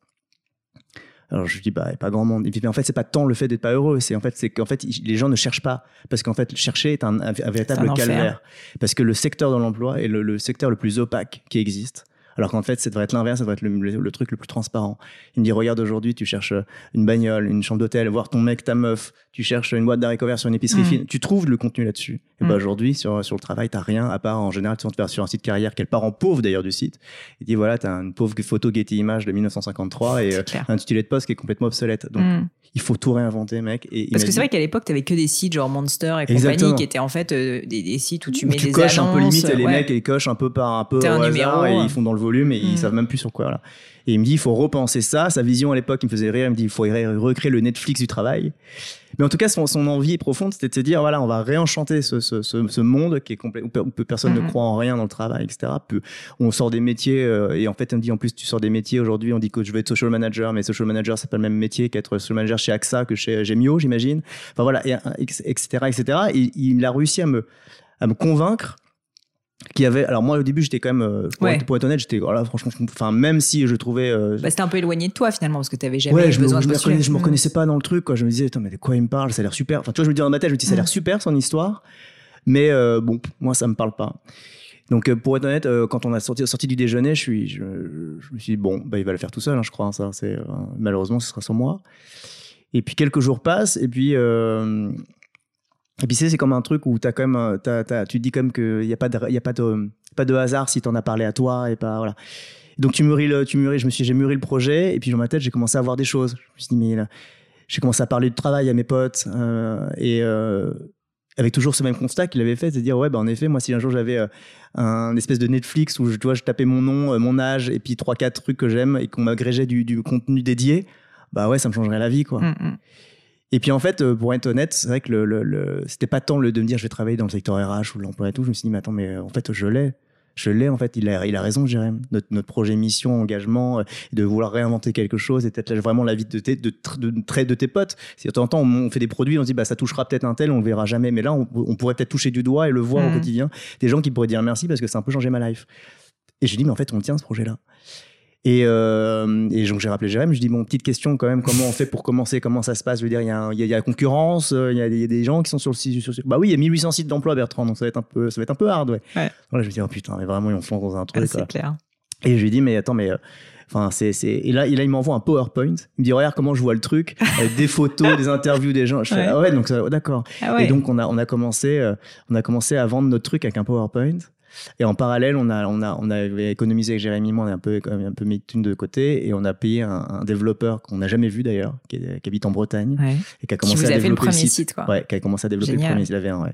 Alors, je lui dis, bah, pas grand monde. Il fait, mais en fait, c'est pas tant le fait d'être pas heureux. C'est en fait, c'est qu'en fait, les gens ne cherchent pas. Parce qu'en fait, chercher est un, véritable C'est un enfer. calvaire. Parce que le secteur de l'emploi est le, le secteur le plus opaque qui existe. Alors qu'en fait, ça devrait être l'inverse, ça devrait être le, le- le truc le plus transparent. Il me dit, regarde aujourd'hui, tu cherches une bagnole, une chambre d'hôtel, voir ton mec, ta meuf, tu cherches une boîte d'haricots verts sur une épicerie Mm. fine, tu trouves le contenu là-dessus. Et ben Mm. aujourd'hui, sur, sur le travail, t'as rien, à part en général, tu vas sur un site carrière, quel part en pauvre d'ailleurs du site. Il dit voilà, t'as une pauvre photo Getty Images de 1953 et euh, un titulé de poste qui est complètement obsolète. Donc Mm. il faut tout réinventer, mec. Et Parce que c'est vrai qu'à l'époque, t'avais que des sites genre Monster et Exactement. compagnie qui étaient en fait euh, des, des sites où tu où mets tu des coches annonces. un peu limite, les ouais. mecs, ils cochent un peu par un peu au un hasard numéro. et ils font dans le volume et Mm. ils savent même plus sur quoi. Voilà. Et il me dit, il faut repenser ça. Sa vision à l'époque, il me faisait rire. Il me dit, il faut ré- recréer le Netflix du travail. Mais en tout cas, son, son envie profonde, c'était de se dire, voilà, on va réenchanter ce, ce, ce, ce monde qui est complet, où, pe- où personne Mhm. ne croit en rien dans le travail, etc. On sort des métiers euh, et en fait, on me dit, en plus, tu sors des métiers aujourd'hui. On dit que je vais être social manager, mais social manager, c'est pas le même métier qu'être social manager chez AXA que chez Gemio, j'imagine. Enfin voilà, et, etc., etc. Et il a réussi à me, à me convaincre qu'il y avait. Alors moi, au début, j'étais quand même, euh, pour, Ouais. être, pour être honnête, j'étais, voilà, franchement, je- enfin, même si je trouvais. euh, Bah, c'était un peu éloigné de toi finalement parce que t'avais jamais Ouais, je me, besoin je de me postuler. reconnais- je me Mm. reconnaissais pas dans le truc, quoi. Je me disais, attends, mais de quoi il me parle? Ça a l'air super. Enfin, tu vois, je me dis dans ma tête, je me dis, ça a l'air Mm. super son histoire, mais euh, bon, moi, ça me parle pas. Donc, euh, pour être honnête, quand on a sorti, sorti du déjeuner, je, suis, je, je me suis dit, bon, bah, il va le faire tout seul, hein, je crois. hein, ça, c'est, malheureusement, ce sera sans moi. Et puis, quelques jours passent, et puis. Et puis, c'est, comme un truc où t'as quand même, euh, t'as- tu te dis comme qu'il n'y a, pas de, y a pas, de, pas de hasard si t'en as parlé à toi, et pas. Voilà. Donc, tu mûris, le, tu mûris, je me suis, j'ai mûri le projet, et puis dans ma tête, j'ai commencé à voir des choses. Je me suis dit, mais j'ai commencé à parler de travail à mes potes, euh, et. euh, avec toujours ce même constat qu'il avait fait, c'est de dire ouais bah en effet moi si un jour j'avais euh, un espèce de Netflix où je, tu vois, je tapais mon nom, mon âge et puis trois quatre trucs que j'aime et qu'on m'agrégeait du, du contenu dédié, bah ouais ça me changerait la vie quoi. Mm, mm. Et puis en fait euh, pour être honnête c'est vrai que le, le, le- c'était pas tant le de me dire je vais travailler dans le secteur RH ou l'emploi et tout, je me suis dit mais attends mais euh, en fait je l'ai. Je l'ai en fait, il a, il a raison, Jérém. Notre, notre projet mission, engagement, euh, de vouloir réinventer quelque chose et peut-être vraiment la vie de tes, de, de, trait de tes potes. Si de temps en temps on, fait des produits, on se dit bah ça touchera peut-être un tel, on le verra jamais, mais là on, on pourrait peut-être toucher du doigt et le voir au Mhm. quotidien. Des gens qui pourraient dire merci parce que c'est un peu changé ma life. Et j'ai dit mais en fait on tient ce projet-là. Et, euh, et donc j'ai rappelé Jérém, je dis bon petite question quand même, comment on fait pour commencer, comment ça se passe? Je veux dire il y a, il y la concurrence, euh, il y, a des, il y a des gens qui sont sur le site. Sur, bah oui il y a 1800 sites d'emploi Bertrand, donc ça va être un peu, ça va être un peu hard ouais. Ouais. Voilà, je me dis oh putain mais vraiment ils ont fonce dans un Ah, truc. quoi. c'est clair. Et je lui dis, mais attends, mais. euh, Enfin, c'est, c'est... Et, là, et là, il m'envoie un PowerPoint. Il me dit, regarde comment je vois le truc, avec des photos, des interviews des gens. Je fais, Ouais. ah ouais, donc ça, d'accord. Ah ouais. Et donc, on a, on, a commencé, euh, on a commencé à vendre notre truc avec un PowerPoint. Et en parallèle, on a, on a, on avait économisé avec Jérémy, moi, on a un peu, un peu mis de thunes de côté et on a payé un, un développeur qu'on n'a jamais vu d'ailleurs, qui, habite en Bretagne Ouais. et qui a Qui commencé vous à fait le développer premier site. site quoi. Ouais, qui a commencé à développer Génial. le premier, il avait un, ouais.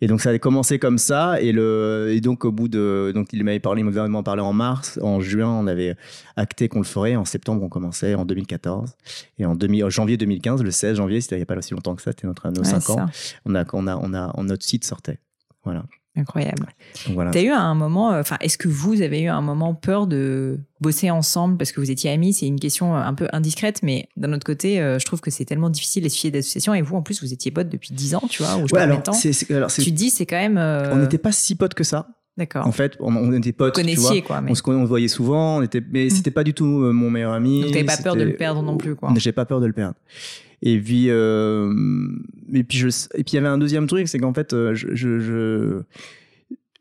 Et donc ça a commencé comme ça, et le, et donc au bout de, donc il m'avait parlé, il m'avait vraiment parlé en mars, en juin, on avait acté qu'on le ferait, en septembre on commençait, en 2014, et en 2000, en janvier 2015, le 16 janvier, c'était il y a pas aussi longtemps que ça, c'était notre nos Ouais, 5 c'est ans, on a, on a, on a, on- notre site sortait, voilà. Incroyable. Donc voilà. T'as eu un moment, euh, enfin, est-ce que vous avez eu un moment peur de bosser ensemble parce que vous étiez amis? C'est une question euh, un peu indiscrète, mais d'un autre côté, euh, je trouve que c'est tellement difficile d'afficher d'association et vous, en plus, vous étiez potes depuis 10 ans, tu vois, ou je Ouais, alors, Tu te dis, c'est quand même. euh, on n'était pas si potes que ça, D'accord. en fait, on, on était potes, tu vois. quoi. Mais... On se, on voyait souvent, on était, mais Mm. c'était pas du tout mon meilleur ami. Donc, t'avais pas peur de le perdre non plus, quoi. J'ai pas peur de le perdre. Et puis, euh, et puis je, et puis il y avait un deuxième truc, c'est qu'en fait, euh, je, je, je-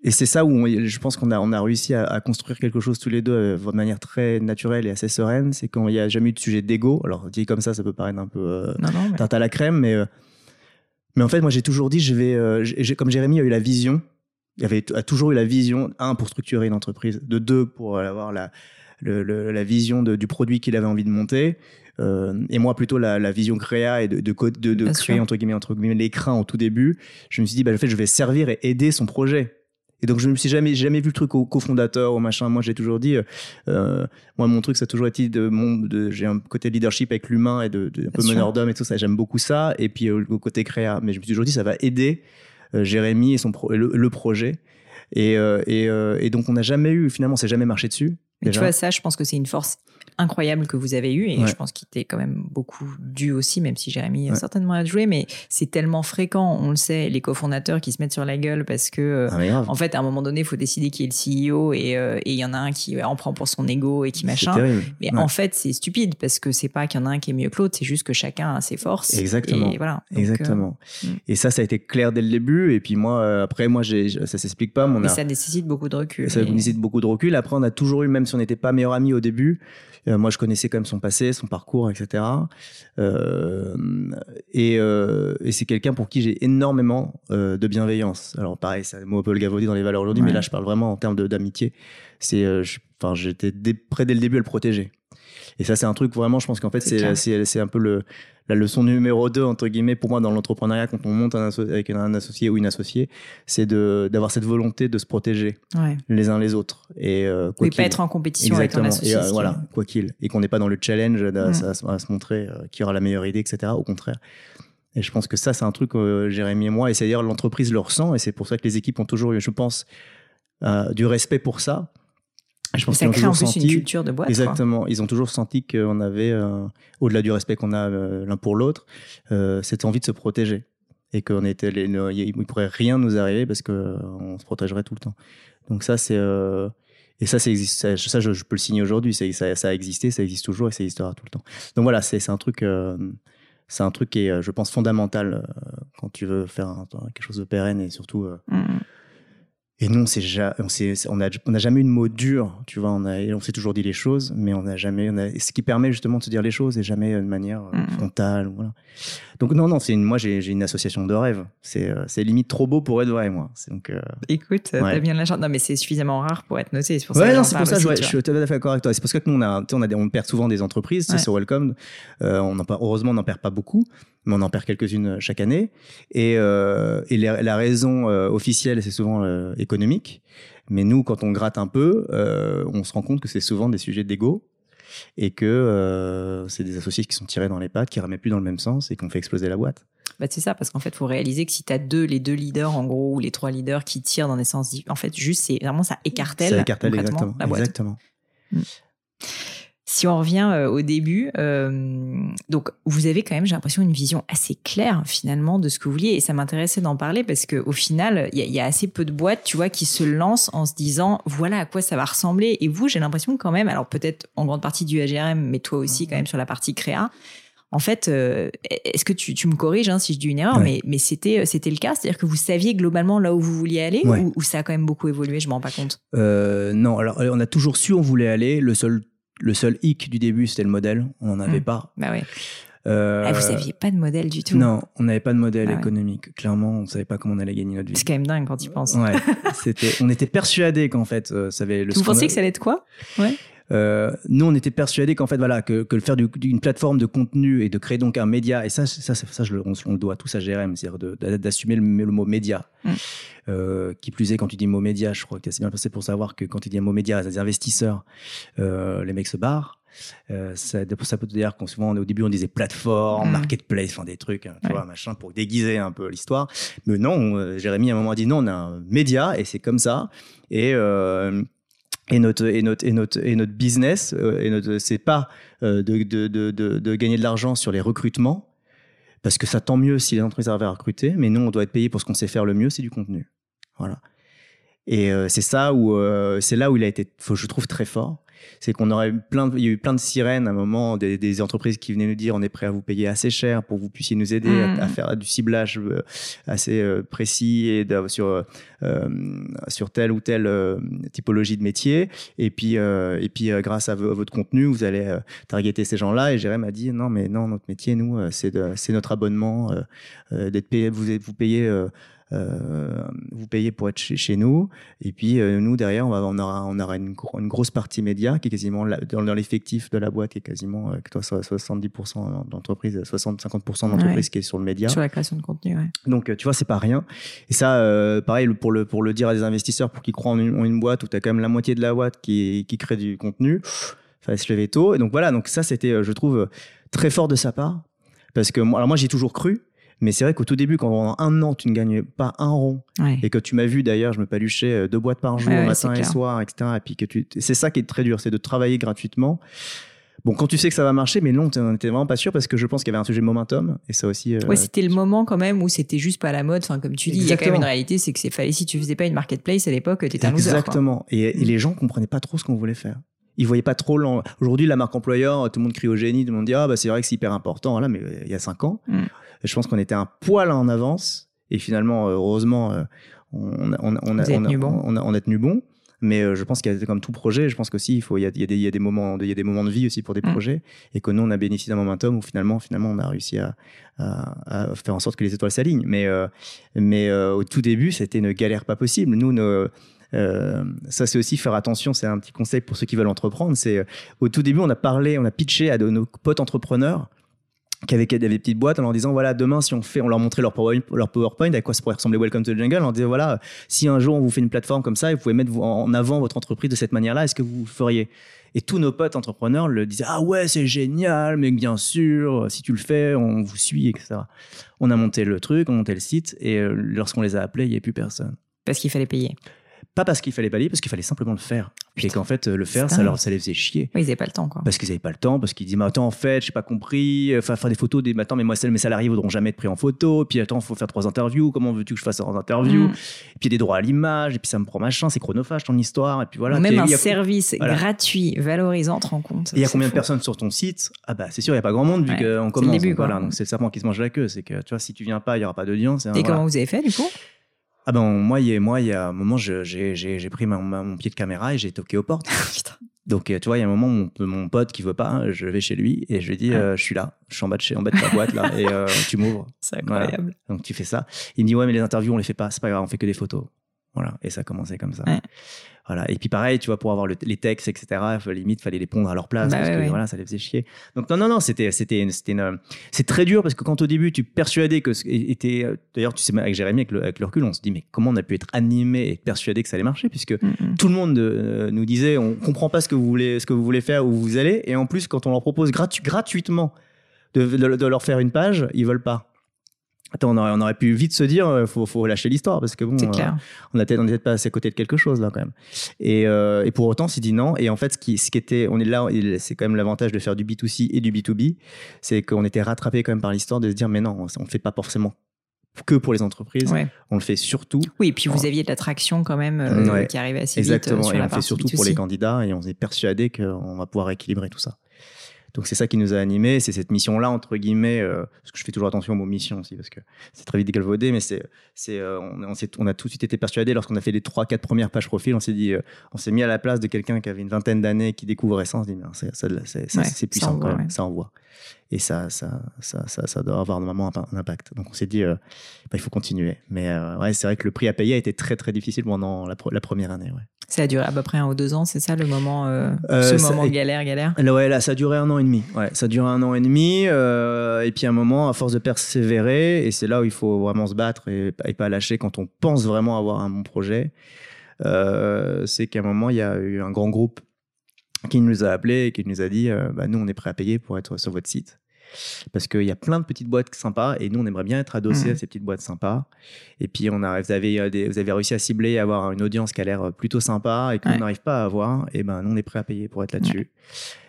et c'est ça où on- je pense qu'on a, on a réussi à, à construire quelque chose tous les deux euh, de manière très naturelle et assez sereine. C'est qu'il n'y a jamais eu de sujet d'ego. Alors dit comme ça, ça peut paraître un peu euh, Non, non, mais- tarte à la crème, mais euh, mais en fait, moi j'ai toujours dit, je vais, euh, comme Jérémy a eu la vision, il avait a toujours eu la vision un pour structurer une entreprise, de deux pour avoir la le- le- la vision de- du produit qu'il avait envie de monter. Euh, et moi plutôt la, la vision créa et de, de, co- de, de Bien créer sûr. entre guillemets entre guillemets l'écran au tout début je me suis dit bah en fait je vais servir et aider son projet. Et donc je me suis jamais vu le truc au cofondateur au machin. Moi j'ai toujours dit euh, euh, moi mon truc ça a toujours été de mon de, j'ai un côté leadership avec l'humain et de, de un peu sûr. meneur d'homme et tout ça. J'aime beaucoup ça. Et puis euh, au côté créa. Mais je me suis toujours dit ça va aider euh, Jérémy et son pro- le, le projet. Et, et, et donc on n'a jamais eu finalement c'est jamais marché dessus Mais tu vois, ça, je pense que c'est une force incroyable que vous avez eue et Ouais. je pense qu'il t'est quand même beaucoup dû aussi, même si Jérémy a Ouais. certainement à jouer, mais c'est tellement fréquent, on le sait, les cofondateurs qui se mettent sur la gueule parce que, euh, Ah, en fait, à un moment donné, il faut décider qui est le CEO et euh, et il y en a un qui en prend pour son ego et qui machin. terrible Mais Ouais. en fait, c'est stupide parce que c'est pas qu'il y en a un qui est mieux que l'autre, c'est juste que chacun a ses forces. Exactement. Et voilà. Donc, euh, Exactement. mm. Et ça, ça a été clair dès le début. Et puis moi, euh, après, moi, j'ai, ça s'explique pas. Mais a, ça nécessite beaucoup de recul. ça Et- nécessite beaucoup de recul. Après, on a toujours eu, même si on n'était pas meilleurs amis au début, Euh, moi, je connaissais quand même son passé, son parcours, etc. Euh, et, euh, et c'est quelqu'un pour qui j'ai énormément de bienveillance. Alors pareil, c'est un mot un peu le gavaudé dans les valeurs aujourd'hui, mais là, je parle vraiment en termes d'amitié. C'est, enfin, j'étais dès- prêt dès le début à le protéger. Et ça, c'est un truc vraiment, je pense qu'en fait, C'est un peu le, la leçon numéro 2, entre guillemets, pour moi, dans l'entrepreneuriat, quand on monte un avec un associé ou une associée, c'est de, d'avoir cette volonté de se protéger Ouais. les uns les autres. Et, euh, quoi Oui, pas être en compétition avec ton Exactement. associé. Et, euh, voilà, quoi qu'il. Et qu'on n'est pas dans le challenge de- Mm. à, se- à se montrer euh, qui aura la meilleure idée, etc. Au contraire. Et je pense que ça, c'est un truc, euh, Jérémy et moi, et c'est d'ailleurs l'entreprise le ressent, et c'est pour ça que les équipes ont toujours eu, je pense, euh, du respect pour ça. Je est- pense Ça crée en plus une culture de boîte. quoi. Exactement. Ils ont toujours senti qu'on avait, euh, au-delà du respect qu'on a euh, l'un pour l'autre, euh, cette envie de se protéger. Et qu'on était, les- ne- il ne pourrait rien nous arriver parce qu'on se protégerait tout le temps. Donc ça, c'est... et ça, ça, ça, ça, je, je peux le signer aujourd'hui. Ça, a existé, ça existe toujours et ça existera tout le temps. Donc voilà, c'est un truc... c'est un truc qui est, je pense, fondamental quand tu veux faire un- quelque chose de pérenne et surtout... euh, Mm. Et nous, on ja- on s'est- on n'a on n'a jamais eu de mots durs, tu vois. On, a, on s'est toujours dit les choses, mais on n'a jamais. On a, ce qui permet justement de se dire les choses et jamais de manière euh, Mhm. frontale. Voilà. Donc non, non, c'est une, moi j'ai une association de rêves. C'est euh, c'est limite trop beau pour être vrai, moi. C'est Donc euh, Écoute, Ouais. t'as bien de la chance. Non, mais c'est suffisamment rare pour être noté. C'est pour ça ouais, que non, c'est pour ça. je, aussi, ouais, tu je vois. suis tout à fait d'accord avec toi. C'est parce que nous, on a, on a, des- on perd souvent des entreprises. Ouais. Sur Welcome, euh, on en heureusement, on n'en perd pas beaucoup, mais on en perd quelques-unes chaque année. Et, euh, et la, la raison euh, officielle, c'est souvent euh, économique. Mais nous, quand on gratte un peu, euh, on se rend compte que c'est souvent des sujets d'ego et que euh, c'est des associés qui sont tirés dans les pattes, qui remettent plus dans le même sens et qu'on fait exploser la boîte. Bah, c'est ça, parce qu'en fait, faut réaliser que si tu as deux, les deux leaders, en gros, ou les trois leaders qui tirent dans des sens différents, en fait, juste, c'est vraiment, ça écartèle, Ça écartèle exactement. la boîte. exactement. Si on revient euh, au début, euh, donc vous avez quand même, j'ai l'impression, une vision assez claire finalement de ce que vous vouliez, et ça m'intéressait d'en parler parce que au final, il y, a- il y a assez peu de boîtes, tu vois, qui se lancent en se disant voilà à quoi ça va ressembler. Et vous, j'ai l'impression quand même, alors peut-être en grande partie du AGRM, mais toi aussi quand même sur la partie créa. En fait, euh, est-ce que tu, tu me corriges hein, si je dis une erreur, Ouais. mais, mais c'était c'était le cas, c'est-à-dire que vous saviez globalement là où vous vouliez aller, Ouais. ou, ou ça a quand même beaucoup évolué, je m'en rends pas compte. Euh, non, alors on a toujours su où on voulait aller. Le seul, le seul hic du début, c'était le modèle. On n'en avait Mm. pas. Bah ouais. Euh, Ah, vous saviez pas de modèle du tout. Non, on n'avait pas de modèle Ah ouais. économique. Clairement, on ne savait pas comment on allait gagner notre vie. C'est quand même dingue quand tu penses. Ouais, on était persuadés qu'en fait, euh, ça avait le. Vous pensiez que ça allait être quoi? Euh, nous, on était persuadés qu'en fait, voilà, que, que le faire du- d'une plateforme de contenu et de créer donc un média, et ça, ça, ça, ça, je le- on, on le doit tous à GRM, c'est-à-dire d'assumer le, le mot média. Mm. Euh, qui plus est, quand tu dis mot média, je crois que tu es assez bien passé pour savoir que quand tu dis un mot média, les investisseurs, euh, les mecs se barrent. Euh, ça, ça peut te dire qu'on souvent, au début, on disait plateforme, Mm. marketplace, enfin des trucs, hein, tu Ouais. vois, machin, pour déguiser un peu l'histoire. Mais non, Jérémy, à un moment, a dit non, on a un média et c'est comme ça. Et, euh, et notre et notre et notre et notre business euh, et notre c'est pas euh, de, de, de, gagner de l'argent sur les recrutements parce que ça tant mieux si les entreprises arrivent à recruter mais nous on doit être payé pour ce qu'on sait faire le mieux c'est du contenu. Voilà et euh, c'est ça où euh, c'est là où il a été je trouve très fort. C'est qu'on aurait eu plein de, il y a eu plein de sirènes à un moment des, des entreprises qui venaient nous dire on est prêt à vous payer assez cher pour que vous puissiez nous aider Mm. à, à faire du ciblage euh, assez précis et sur euh, sur telle ou telle typologie de métier. Et puis euh, et puis euh, grâce à, vo- à votre contenu vous allez euh, targeter ces gens-là. Et Jérém m'a dit non mais non notre métier nous c'est c'est notre abonnement d'être payé vous vous payez vous payez pour être chez, chez nous et puis euh, nous derrière on, va, on aura on aura une, gro- une grosse partie média qui est quasiment la- dans, dans l'effectif de la boîte qui est quasiment euh, que toi so- 70% d'entreprise 60 50% d'entreprise Ouais. qui est sur le média sur la création de contenu ouais. donc, euh, tu vois, c'est pas rien. Et ça, euh, pareil, pour le, pour le dire à des investisseurs, pour qu'ils croient en une, en une boîte où tu as quand même la moitié de la boîte qui, qui crée du contenu, fallait se lever tôt. Et donc, voilà, donc ça, c'était, euh, je trouve, euh, très fort de sa part. Parce que moi, alors moi, j'y ai toujours cru. Mais c'est vrai qu'au tout début, quand pendant un an, tu ne gagnes pas un rond, Ouais. et que tu m'as vu d'ailleurs, je me paluchais euh, deux boîtes par jour, Ouais, matin et clair. soir, etc. Et puis que tu, c'est ça qui est très dur, c'est de travailler gratuitement. Bon, quand tu sais que ça va marcher, mais non, on était vraiment pas sûr parce que je pense qu'il y avait un sujet de momentum, et ça aussi. euh, Ouais, c'était le moment quand même où c'était juste pas la mode. Enfin, comme tu dis, il y a quand même une réalité, c'est que c'est fallait si tu faisais pas une marketplace à l'époque, t'étais un loser. Exactement. Et, et les gens comprenaient pas trop ce qu'on voulait faire. Ils voyaient pas trop. Aujourd'hui, la marque employeur, tout le monde crie au génie, tout le monde dit ah bah c'est vrai que c'est hyper important. Là, mais euh, il y a cinq ans, Mm. Je pense qu'on était un poil en avance. Et finalement, euh, heureusement, euh, on, a- on, a- on, tenu bon. on a- tenu bon. Mais euh, je pense qu'il y a comme tout projet, je pense qu'aussi il faut il y a, il y a des il y a des moments il y a des moments de vie aussi pour des Mm. projets et que nous on a bénéficié d'un momentum où finalement finalement on a réussi à, à, à faire en sorte que les étoiles s'alignent. Mais euh, mais euh, au tout début c'était une galère pas possible. Nous nos- euh, ça c'est aussi faire attention, c'est un petit conseil pour ceux qui veulent entreprendre. C'est au tout début on a parlé, on a pitché à de nos potes entrepreneurs avaient des petites boîtes en leur disant voilà demain si on fait on leur montrait leur PowerPoint, leur PowerPoint à quoi ça pourrait ressembler Welcome to the Jungle on disait voilà si un jour on vous fait une plateforme comme ça vous pouvez mettre en avant votre entreprise de cette manière-là est-ce que vous feriez? Et tous nos potes entrepreneurs le disaient ah ouais c'est génial mais bien sûr si tu le fais on vous suit etc on a monté le truc on a monté le site et euh, lorsqu'on les a appelés il n'y avait plus personne. Parce qu'il fallait payer. Pas parce qu'il fallait balayer parce qu'il fallait simplement le faire et Putain. qu'en fait euh, le faire C'est ça leur ça les faisait chier Oui, ils n'avaient pas le temps, quoi. parce qu'ils n'avaient pas le temps, parce qu'ils disent, mais attends, en fait, j'ai pas compris, enfin, faire des photos, des, mais attends, mais moi, mes salariés voudront jamais être pris en photo, puis attends, faut faire trois interviews, comment veux-tu que je fasse trois interviews, Mm. et puis il y a des droits à l'image, et puis ça me prend machin, c'est chronophage ton histoire, et puis voilà. Ou Même un il a- service voilà. gratuit, valorisant, te rends compte. et il y a c'est combien de personnes sur ton site? Ah bah c'est sûr, il n'y a pas grand monde vu Ouais. qu'on le commence. début, donc quoi. voilà, donc c'est le serpent qui se mange la queue, c'est que tu vois, si tu viens pas, il y aura pas d'audience. et Et voilà. comment vous avez fait, du coup? Ah ben moi, il y a, moi, il y a un moment, j'ai pris mon pied de caméra et j'ai toqué aux portes. Putain. Donc, euh, tu vois, il y a un moment, mon, mon pote qui veut pas, je vais chez lui et je lui dis, Ouais. euh, je suis là, je suis en bas de, chez, en bas de ta boîte là, et euh, tu m'ouvres. C'est incroyable. Donc, tu fais ça. Il me dit, ouais, mais les interviews, on les fait pas, c'est pas grave, on fait que des photos. Voilà. Et ça a commencé comme ça. Ouais. Voilà. Et puis, pareil, tu vois, pour avoir le- les textes, etc., il fallait- limite, fallait les pondre à leur place Bah parce ouais, que ouais. voilà, ça les faisait chier. Donc, non, non, non, c'était, c'est très dur parce que quand au début, tu persuadais que, était, d'ailleurs, tu sais, avec Jérémy, avec le, avec le recul, on se dit, mais comment on a pu être animé et persuadé que ça allait marcher puisque Mm, mm. tout le monde euh, nous disait on comprend pas ce que vous voulez ce que vous voulez faire où vous allez et en plus quand on leur propose gratu- gratuitement de, de- de leur faire une page ils veulent pas Attends, on aurait, on aurait pu vite se dire euh, faut, faut lâcher l'histoire parce que bon euh, on était on était pas assez à côté de quelque chose là quand même et, euh, et pour autant c'est dit non et en fait ce qui ce qui était on est là c'est quand même l'avantage de faire du B2C et du B2B c'est qu'on était rattrapé quand même par l'histoire de se dire mais non on ne fait pas forcément que pour les entreprises Ouais. on le fait surtout Oui, et puis vous aviez de l'attraction quand même euh, Ouais. qui arrivait assez vite. euh, Exactement, et on le fait surtout pour les B2C. candidats et on est persuadé qu'on va pouvoir équilibrer tout ça. Donc c'est ça qui nous a animés, c'est cette mission-là, entre guillemets, euh, parce que je fais toujours attention au mot mission aussi, parce que c'est très vite galvaudé, mais c'est, c'est, euh, on, on, s'est- on a tout de suite été persuadé lorsqu'on a fait les trois, quatre premières pages profil, on s'est dit, euh, on s'est mis à la place de quelqu'un qui avait une vingtaine d'années, qui découvrait ça, on s'est dit, c'est, ça, c'est, ça, Ouais, c'est ça puissant envoie, quand même, ouais. ça envoie. Et ça, ça, ça, ça, ça doit avoir normalement un, un impact. Donc on s'est dit, euh, bah, il faut continuer. Mais ouais, c'est vrai que le prix à payer a été très très difficile pendant la, première année. Ouais. Ça a duré à peu près un ou deux ans, c'est ça le moment, euh, Euh, ce ça- moment galère, galère? Là, ouais, là, ça a duré un an et demi. Ouais, ça a duré un an et demi. euh, et puis, à un moment, à force de persévérer, et c'est là où il faut vraiment se battre et, et pas lâcher quand on pense vraiment avoir un bon projet, euh, c'est qu'à un moment, il y a eu un grand groupe qui nous a appelés et qui nous a dit euh, bah, Nous, on est prêt à payer pour être sur votre site. Parce qu'il y a plein de petites boîtes sympas et nous, on aimerait bien être adossés Mhm. à ces petites boîtes sympas. Et puis, on a, vous, avez, euh, des- vous avez réussi à cibler et avoir une audience qui a l'air plutôt sympa et qu'on Ouais. n'arrive pas à avoir. Et ben, nous, on est prêt à payer pour être là-dessus.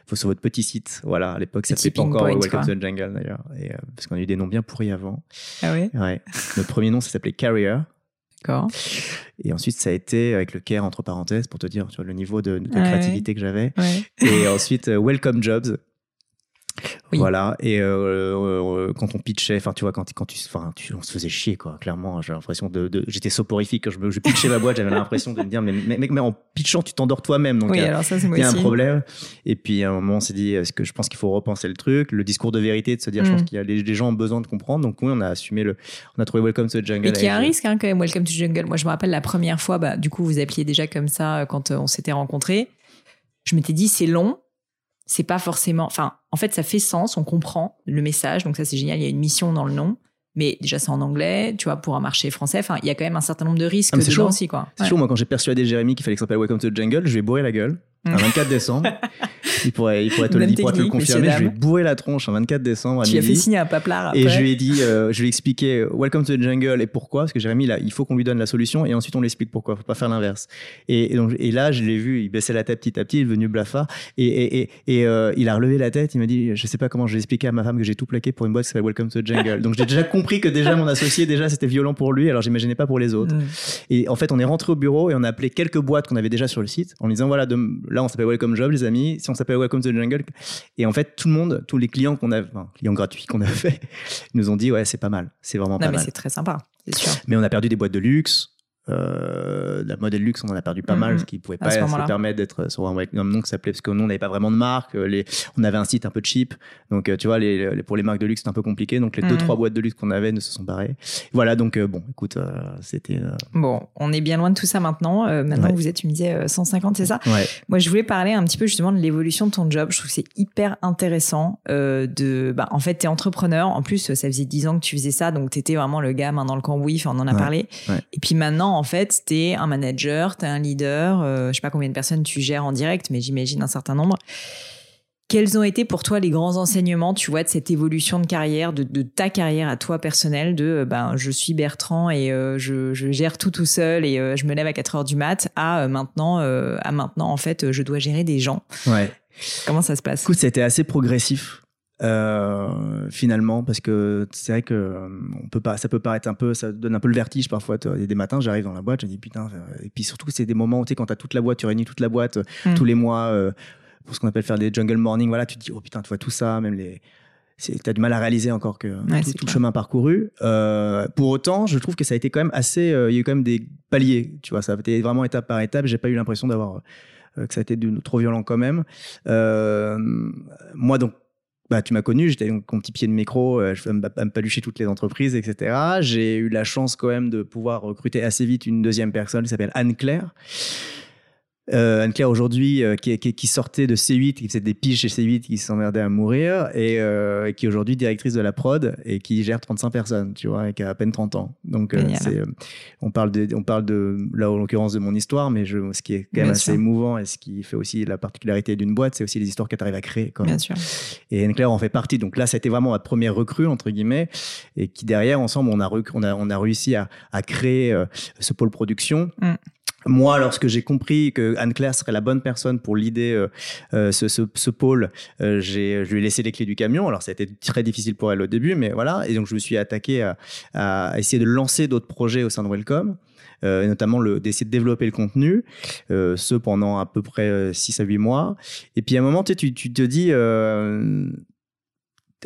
faut sur votre petit site. Voilà, à l'époque, ça s'appelait pas encore point, Welcome quoi. to the Jungle d'ailleurs. Et, euh, parce qu'on a eu des noms bien pourris avant. Ah oui? Ouais. Notre premier nom, ça s'appelait Carrier. D'accord. Et ensuite, ça a été avec le care entre parenthèses pour te dire tu vois, le niveau de, de Ouais, créativité que j'avais. Ouais. Et ensuite, euh, Welcome Jobs. Oui. Voilà. Et euh, euh, quand on pitchait, enfin, tu vois, quand, quand tu, tu, on se faisait chier, quoi. Clairement, j'ai l'impression de, de- j'étais soporifique quand je, me, je pitchais ma boîte, j'avais l'impression de me dire, mais mec, mais, en pitchant, tu t'endors toi-même. Donc, Oui, euh, il y a un problème. Et puis, à un moment, on s'est dit, est-ce que je pense qu'il faut repenser le truc, le discours de vérité, de se dire, je Mm. pense qu'il y a les, les gens ont besoin de comprendre. Donc, oui, on a assumé le, on a trouvé Welcome to the Jungle. Et qui a un risque hein, quand même, Welcome to Jungle. Moi, je me rappelle la première fois, bah, du coup, vous appeliez déjà comme ça euh, quand euh, on s'était rencontrés. Je m'étais dit, c'est long, c'est pas forcément. Enfin, en fait, ça fait sens, on comprend le message, donc ça, c'est génial. Il y a une mission dans le nom, mais déjà, c'est en anglais, tu vois, pour un marché français. Enfin, il y a quand même un certain nombre de risques Ah, dedans chaud. aussi, quoi. C'est Ouais. chaud, moi, quand j'ai persuadé Jérémy qu'il fallait que ça s'appelle Welcome to the Jungle, je lui ai bourré la gueule. Mm. Un 24 décembre. il pourrait, il pourrait te, il pourrait te le confirmer. Je lui ai bourré la tronche un 24 décembre à Tu as fait signer un paplard après. Et je lui ai dit, euh, je lui ai expliqué euh, Welcome to the Jungle et pourquoi, parce que Jérémy, là, il faut qu'on lui donne la solution et ensuite on lui explique pourquoi. Faut pas faire l'inverse. Et, et donc, et là, je l'ai vu, il baissait la tête petit à petit, il est devenu blafard et, et, et, et, euh, il a relevé la tête. Il m'a dit, je sais pas comment je vais expliquer à ma femme que j'ai tout plaqué pour une boîte qui s'appelle Welcome to the Jungle. donc j'ai déjà compris que déjà mon associé, déjà c'était violent pour lui, alors j'imaginais pas pour les autres. Mm. Et en fait, on est rentré au bureau et on a appelé quelques boîtes qu'on avait déjà sur le site en disant voilà, de- là on s'appelle Welcome Job, les amis. Si on s'appelle Welcome to the Jungle. Et en fait, tout le monde, tous les clients qu'on a, enfin, clients gratuits qu'on a fait, nous ont dit ouais, c'est pas mal, c'est vraiment Non, pas mais mal. c'est très sympa, c'est sûr. Mais on a perdu des boîtes de luxe. Euh, la modèle luxe, on en a perdu pas mal, Mhm. ce qui pouvait pas se permettre d'être sur un web nom qui s'appelait, parce que nous, on n'avait pas vraiment de marque. euh, Les, on avait un site un peu cheap. Donc, euh, tu vois, les, les- pour les marques de luxe, c'était un peu compliqué. Donc, les deux, Mhm. trois boîtes de luxe qu'on avait ne se sont barrées. Voilà, donc, euh, bon, écoute, euh, c'était. euh, Bon, on est bien loin de tout ça maintenant. Euh, maintenant, Ouais. vous êtes, tu me disais, euh, 150, c'est ça? Ouais. Moi, je voulais parler un petit peu justement de l'évolution de ton job. Je trouve que c'est hyper intéressant euh, de. Bah, en fait, tu es entrepreneur. En plus, ça faisait 10 ans que tu faisais ça, donc tu étais vraiment le gars main dans le cambouis. Enfin, on en a Ouais, parlé. Et puis maintenant, en fait, tu es un manager, tu es un leader. euh, je sais pas combien de personnes tu gères en direct, mais j'imagine un certain nombre. Quels ont été pour toi les grands enseignements, tu vois, de cette évolution de carrière, de, de ta carrière à toi personnelle, de euh, ben je suis Bertrand et euh, je, je gère tout tout seul et euh, je me lève à 4 heures du mat, à euh, maintenant, à maintenant en fait, je dois gérer des gens. Ouais. Comment ça se passe? Écoute, été assez progressif. Euh, finalement parce que c'est vrai que euh, on peut pas ça peut paraître un peu ça donne un peu le vertige parfois. Il y a des matins j'arrive dans la boîte je me dis putain euh, et puis surtout c'est des moments où tu sais quand t'as toute la boîte tu réunis toute la boîte Mm. tous les mois euh, pour ce qu'on appelle faire des jungle morning voilà tu te dis oh putain tu vois tout ça même les t'as du mal à réaliser encore que tout, le chemin parcouru. Euh, pour autant je trouve que ça a été quand même assez il y a eu quand même des paliers tu vois ça a été vraiment étape par étape. J'ai pas eu l'impression d'avoir que ça a été de- trop violent quand même. Euh, moi donc bah, tu m'as connu, j'étais donc mon petit pied de micro, euh, je fais me, me palucher toutes les entreprises, etc. J'ai eu la chance quand même de pouvoir recruter assez vite une deuxième personne qui s'appelle Anne-Claire. Euh, Anne-Claire aujourd'hui euh, qui, qui, qui sortait de C8, qui faisait des piges chez C8, qui s'emmerdait à mourir, et euh, qui est aujourd'hui directrice de la prod et qui gère 35 personnes, tu vois, et qui a à peine 30 ans. Donc, euh, on parle de, on parle de, là en l'occurrence de mon histoire, mais je, ce qui est quand même Bien assez sûr. émouvant et ce qui fait aussi la particularité d'une boîte, c'est aussi les histoires que tu arrives à créer. Quand même. Bien sûr. Et Anne-Claire en fait partie. Donc là, ça a été vraiment ma première recrue, entre guillemets, et qui derrière, ensemble, on a, rec- on a, on a réussi à, à créer ce pôle production. Mm. Moi, lorsque j'ai compris que Anne-Claire serait la bonne personne pour l'idée euh, euh, ce, ce, ce pôle, euh, je lui ai laissé les clés du camion. Alors, ça a été très difficile pour elle au début, mais voilà. Et donc, je me suis attaqué à, à essayer de lancer d'autres projets au sein de Welcome. Euh, et notamment d'essayer de développer le contenu, euh, ce pendant à peu près 6 à 8 mois. Et puis à un moment, tu, tu, te dis, euh,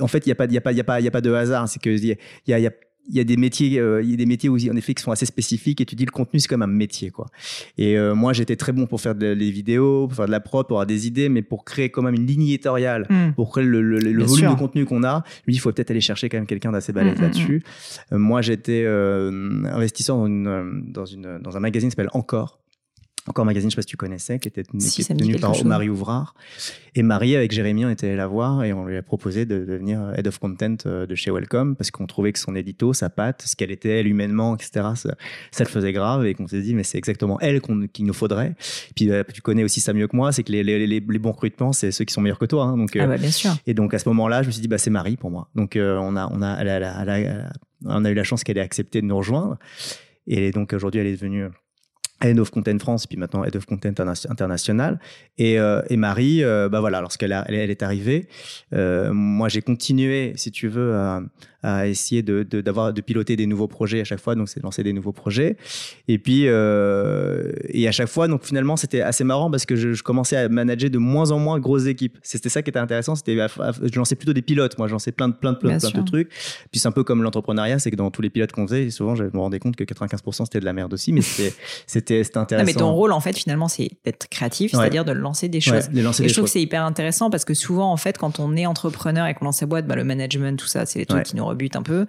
en fait, il n'y a, pas- y a, pas- y a, pas- y a pas de hasard. C'est qu'il y a, y, y, a, il y a des métiers, euh, il y a des métiers où, en effet, qui sont assez spécifiques et tu dis le contenu, c'est comme un métier. Quoi. Et euh, moi, j'étais très bon pour faire des vidéos, pour faire de la prod, pour avoir des idées, mais pour créer quand même une ligne éditoriale Mm. pour créer le, le- le Bien volume sûr. de contenu qu'on a, lui, il faut peut-être aller chercher quand même quelqu'un d'assez balèze Mm, mm, là-dessus. Euh, moi, j'étais euh, investisseur dans, une, euh, dans, une, dans un magazine qui s'appelle Encore. Encore Magazine, je sais pas si tu connaissais, qui était, Si, qui tenu par chose. Marie Ouvrard. Et Marie, avec Jérémy, on était allé la voir et on lui a proposé de devenir Head of Content euh, de chez Welcome parce qu'on trouvait que son édito, sa patte, ce qu'elle était, elle, humainement, etc., ça, ça le faisait grave et qu'on s'est dit, mais c'est exactement elle qu'il nous faudrait. Puis euh, tu connais aussi ça mieux que moi, c'est que les, les, les, les bons recrutements, c'est ceux qui sont meilleurs que toi. hein. donc, Ah euh, bah bien sûr. et donc à ce moment-là, je me suis dit bah c'est Marie pour moi. Donc euh, on a on a elle a- elle a- elle a- elle a- on a eu la chance qu'elle ait accepté de nous rejoindre. Et donc aujourd'hui, elle est devenue Head of Content France, puis maintenant Head of Content Interna- International. Et, euh, et Marie, euh, bah voilà, lorsqu'elle elle est arrivée, euh, moi j'ai continué, si tu veux, à, à essayer de, de, d'avoir, de piloter des nouveaux projets à chaque fois, donc c'est de lancer des nouveaux projets. Et puis, euh, et à chaque fois, donc finalement, c'était assez marrant parce que je, je commençais à manager de moins en moins grosses équipes. C'était ça qui était intéressant, c'était, je lançais plutôt des pilotes, moi, je lançais plein de, plein de, plein, de trucs. Puis c'est un peu comme l'entrepreneuriat, c'est que dans tous les pilotes qu'on faisait, souvent, je me rendais compte que 95% c'était de la merde aussi, mais c'était, c'était, c'était Non, intéressant. mais ton rôle, en fait, finalement, c'est d'être créatif, Ouais. c'est-à-dire de lancer des Ouais, choses. de lancer Et des je trouve choses. que c'est hyper intéressant parce que souvent, en fait, quand on est entrepreneur et qu'on lance sa boîte, bah, le management, tout ça, c'est les trucs Ouais. qui nous rebutent un peu.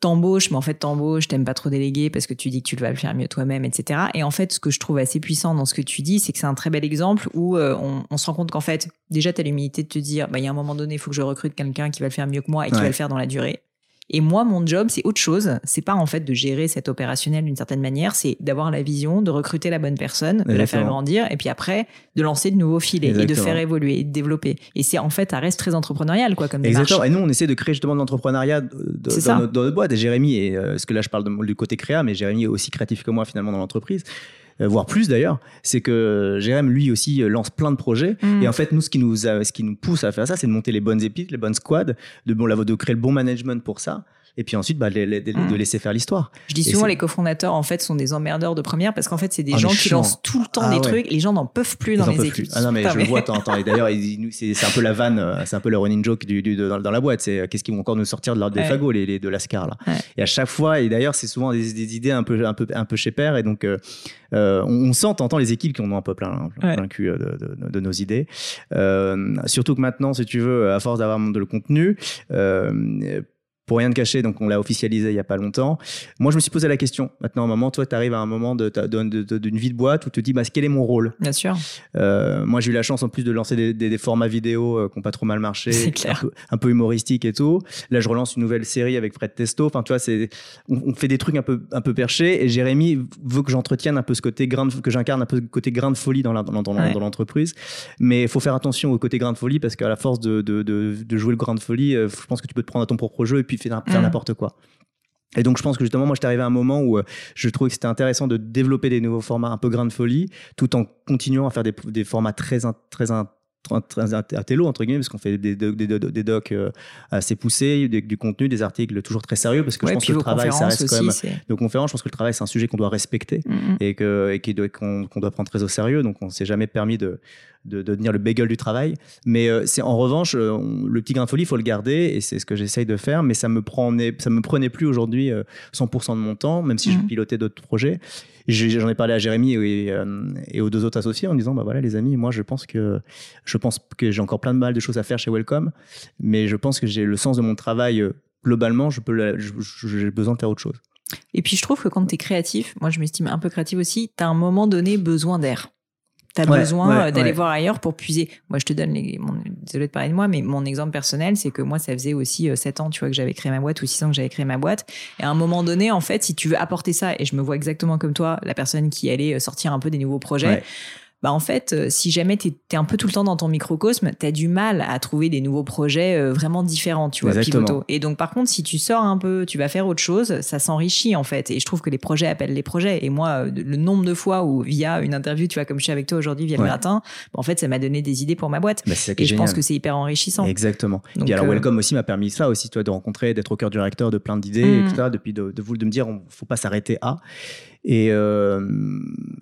T'embauches, mais en fait, t'embauches, t'aimes pas trop déléguer parce que tu dis que tu vas le faire mieux toi-même, etc. Et en fait, ce que je trouve assez puissant dans ce que tu dis, c'est que c'est un très bel exemple où euh, on, on se rend compte qu'en fait, déjà, t'as l'humilité de te dire, bah, il y a un moment donné, il faut que je recrute quelqu'un qui va le faire mieux que moi et qui Ouais. va le faire dans la durée. Et moi, mon job, c'est autre chose. C'est pas en fait de gérer cet opérationnel d'une certaine manière, c'est d'avoir la vision, de recruter la bonne personne, de la faire grandir, et puis après, de lancer de nouveaux filets et de faire évoluer et de développer. Et c'est en fait, ça reste très entrepreneurial, quoi, comme démarche. Exactement. Et nous, on essaie de créer justement de l'entrepreneuriat C'est dans, dans notre boîte. Et Jérémy, et, euh, parce que là, je parle de- du côté créa, mais Jérémy est aussi créatif que moi finalement dans l'entreprise. Euh, voire plus d'ailleurs, c'est que Jérémy lui aussi euh, lance plein de projets. Mm. Et en fait, nous, ce qui nous, a- ce qui nous pousse à faire ça, c'est de monter les bonnes épices, les bonnes squads, de, bon, de créer le bon management pour ça. Et puis ensuite bah, de laisser faire l'histoire. Je dis souvent les cofondateurs en fait sont des emmerdeurs de première parce qu'en fait c'est des ah, gens qui lancent tout le temps ah des trucs, les gens n'en peuvent plus dans les équipes. Ah non mais je le vois, t'entends. Et d'ailleurs c'est un peu la vanne, euh, c'est un peu le running joke du, dans, la boîte. C'est euh, qu'est-ce qu'ils vont encore nous sortir de l'ordre des fagots les, de l'ascar là. Et à chaque fois et d'ailleurs c'est souvent des, idées un peu un peu un peu chez père et donc on, sent, t'entends les équipes qui en ont un peu plein, plein, cul de, de, nos idées. surtout que maintenant si tu veux à force d'avoir de le contenu pour rien de cacher, donc on l'a officialisé il y a pas longtemps. Moi, je me suis posé la question. Maintenant, à un moment, toi, tu arrives à un moment d'une vie de boîte où tu te dis, bah, quel est mon rôle? Bien sûr. Euh, moi, j'ai eu la chance en plus de lancer des, formats vidéo euh, qui n'ont pas trop mal marché, un peu, un peu humoristiques et tout. Là, je relance une nouvelle série avec Fred Testo. Enfin, tu vois, c'est, on, fait des trucs un peu, un peu perchés. Et Jérémy veut que j'entretienne un peu ce côté grain, que j'incarne un peu ce côté grain de folie dans, dans, l'entreprise. Mais il faut faire attention au côté grain de folie parce qu'à la force de, de, jouer le grain de folie, euh, je pense que tu peux te prendre à ton propre jeu et puis faire, mm. n'importe quoi. Et donc, je pense que justement, moi, j'étais arrivé à un moment où euh, je trouvais que c'était intéressant de développer des nouveaux formats un peu grain de folie, tout en continuant à faire des, des formats très, très, un télo entre guillemets parce qu'on fait des, des, des, docs euh, assez poussés du, contenu des articles toujours très sérieux parce que je pense que le travail ça reste quand même nos conférences je pense que le travail c'est un sujet qu'on doit respecter mm-hmm. et que et qu'on doit prendre très au sérieux donc on s'est jamais permis de de, devenir le bagel du travail. Mais euh, c'est en revanche, euh, le petit grain de folie, il faut le garder et c'est ce que j'essaye de faire. Mais ça me prenait, ça me prenait plus aujourd'hui 100% euh, de mon temps, même si je mhm. pilotais d'autres projets. J'en ai parlé à Jérémy et, et, aux deux autres associés en disant bah voilà les amis, moi je pense que je pense que j'ai encore plein de mal de choses à faire chez Welcome, mais je pense que j'ai le sens de mon travail globalement, je peux j'ai besoin de faire autre chose. Et puis je trouve que quand tu es créatif, moi je m'estime un peu créatif aussi, tu as un moment donné besoin d'air. Tu as besoin euh, d'aller voir ailleurs pour puiser. Moi, je te donne les, mon, désolé de parler de moi, mais mon exemple personnel, c'est que moi, ça faisait aussi 7 euh, ans, tu vois, que j'avais créé ma boîte ou 6 ans que j'avais créé ma boîte. Et à un moment donné, en fait, si tu veux apporter ça, et je me vois exactement comme toi, la personne qui allait euh, sortir un peu des nouveaux projets, bah en fait, euh, si jamais tu es, un peu tout le temps dans ton microcosme, tu as du mal à trouver des nouveaux projets euh, vraiment différents, tu vois, pivoto. Et donc, par contre, si tu sors un peu, tu vas faire autre chose, ça s'enrichit en fait. Et je trouve que les projets appellent les projets. Et moi, euh, le nombre de fois où, via une interview, tu vois, comme je suis avec toi aujourd'hui, via le matin, bah, en fait, ça m'a donné des idées pour ma boîte. Bah, et je pense que c'est hyper enrichissant. Exactement. et alors, Welcome aussi m'a permis ça aussi, toi, de rencontrer, d'être au cœur du réacteur de plein d'idées, mmh. etc. Depuis de, de, de me dire, on faut pas s'arrêter à. Et, euh,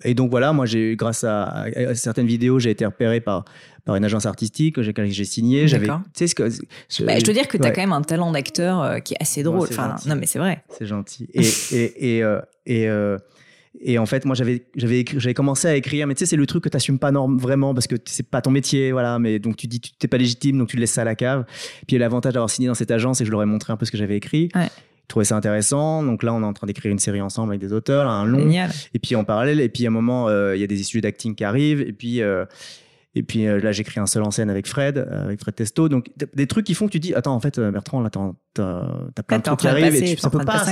et donc voilà, moi, j'ai, grâce à, certaines vidéos, j'ai été repéré par, par une agence artistique que j'ai signé. J'avais, tu sais ce que. Je, bah, je dois dire que tu as quand même un talent d'acteur euh, qui est assez drôle. enfin, non, mais c'est vrai. C'est gentil. Et, et, et, euh, et, euh, et en fait, moi, j'avais, j'avais, j'avais commencé à écrire, mais tu sais, c'est le truc que tu n'assumes pas vraiment parce que c'est pas ton métier, voilà. Mais donc, tu dis, tu n'es pas légitime, donc tu laisses ça à la cave. Puis l'avantage d'avoir signé dans cette agence, et je leur ai montré un peu ce que j'avais écrit. Ouais trouvais ça intéressant. Donc là, on est en train d'écrire une série ensemble avec des auteurs, un long. Et puis en parallèle, et puis à un moment, euh, il y a des issues d'acting qui arrivent. Et puis, euh, et puis euh, là, j'écris un seul en scène avec Fred, avec Fred Testo. Donc des trucs qui font que tu dis, attends, en fait, Bertrand, là, t'as as plein de trucs qui arrivent et tu, ça peut pas.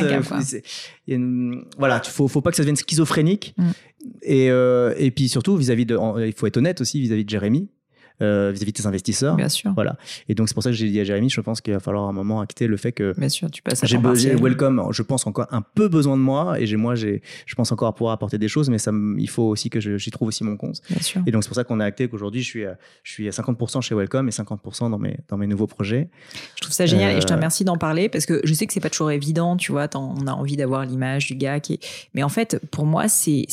voilà, il faut, faut pas que ça devienne schizophrénique. Mm. Et, et puis surtout, vis-à-vis de, il faut être honnête aussi vis-à-vis de Jérémy euh, vis-à-vis de tes investisseurs. Bien sûr. Voilà. Et donc, c'est pour ça que j'ai dit à Jérémy, je pense qu'il va falloir un moment acter le fait que. Bien sûr, tu passes à J'ai Welcome, je pense encore un peu besoin de moi et j'ai, moi, j'ai, je pense encore à pouvoir apporter des choses, mais ça, il faut aussi que j'y trouve aussi mon compte. Bien sûr. Et donc, c'est pour ça qu'on a acté qu'aujourd'hui, je suis, à, je suis à 50% chez Welcome et 50% dans mes, dans mes nouveaux projets. Je trouve ça génial et je te euh, remercie d'en parler parce que je sais que c'est pas toujours évident, tu vois, on a envie d'avoir l'image du gars qui est... Mais en fait, pour moi, c'est,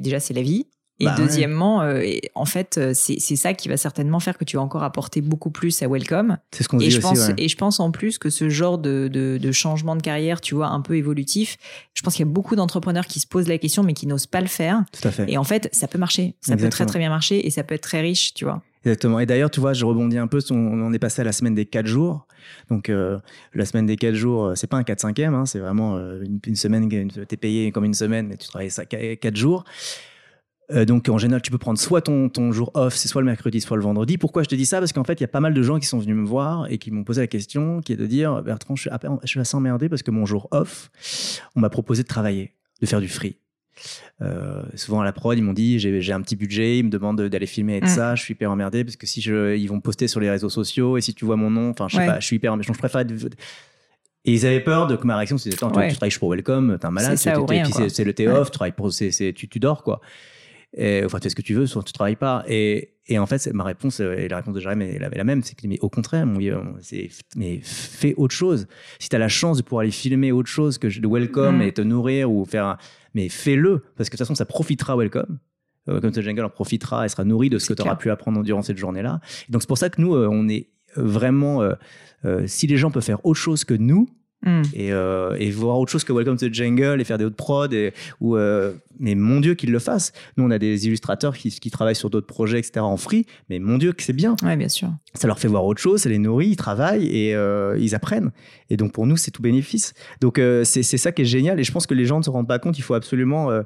déjà, c'est la vie. Et bah deuxièmement, euh, en fait, euh, c'est ça qui va certainement faire que tu vas encore apporter beaucoup plus à Welcome. C'est ce qu'on dit et je aussi, pense, Et je pense en plus que ce genre de, de, de, changement de carrière, tu vois, un peu évolutif, je pense qu'il y a beaucoup d'entrepreneurs qui se posent la question mais qui n'osent pas le faire. Tout à fait. Et en fait, ça peut marcher. Ça peut très très bien marcher et ça peut être très riche, tu vois. Exactement. Et d'ailleurs, tu vois, je rebondis un peu. On, est passé à la semaine des 4 jours. Donc, euh, la semaine des 4 jours, c'est pas un 4-5e, hein, c'est vraiment une, une semaine, tu es payé comme une semaine, mais tu travailles 4 jours. Euh, donc en général, tu peux prendre soit ton, ton jour off, c'est soit le mercredi, soit le vendredi. Pourquoi je te dis ça? Parce qu'en fait, il y a pas mal de gens qui sont venus me voir et qui m'ont posé la question, qui est de dire Bertrand, je suis, je suis assez emmerdé parce que mon jour off, on m'a proposé de travailler, de faire du free. Euh, souvent à la prod, ils m'ont dit j'ai un petit budget, ils me demandent d'aller filmer et de mm. ça. Je suis hyper emmerdé parce que si je, ils vont poster sur les réseaux sociaux et si tu vois mon nom, enfin je sais pas, je suis hyper emmerdé. Je préfère et ils avaient peur de que ma réaction c'était tu travailles pour Welcome, t'es un malade, c'est le t off, tu, tu dors quoi. Et, enfin, tu fais ce que tu veux, soit tu travailles pas. Et, et en fait, ma réponse, et la réponse de Jérémy est la, même, c'est que, mais au contraire, mon vieux, mais fais autre chose. Si tu as la chance de pouvoir aller filmer autre chose que de welcome Mm. et te nourrir ou faire, mais fais-le, parce que de toute façon, ça profitera welcome. Euh, Comme ce jungle en profitera, elle sera nourrie de ce que tu auras pu apprendre durant cette journée-là. Et donc, c'est pour ça que nous, euh, on est vraiment, euh, euh, si les gens peuvent faire autre chose que nous, Mm. et, euh, et voir autre chose que Welcome to the Jungle et faire des autres prods et, ou euh, mais mon dieu qu'ils le fassent nous on a des illustrateurs qui, qui travaillent sur d'autres projets etc en free mais mon dieu que c'est bien Ouais, bien sûr. ça leur fait voir autre chose ça les nourrit ils travaillent et euh, ils apprennent et donc pour nous c'est tout bénéfice donc c'est ça qui est génial et je pense que les gens ne se rendent pas compte il faut absolument euh,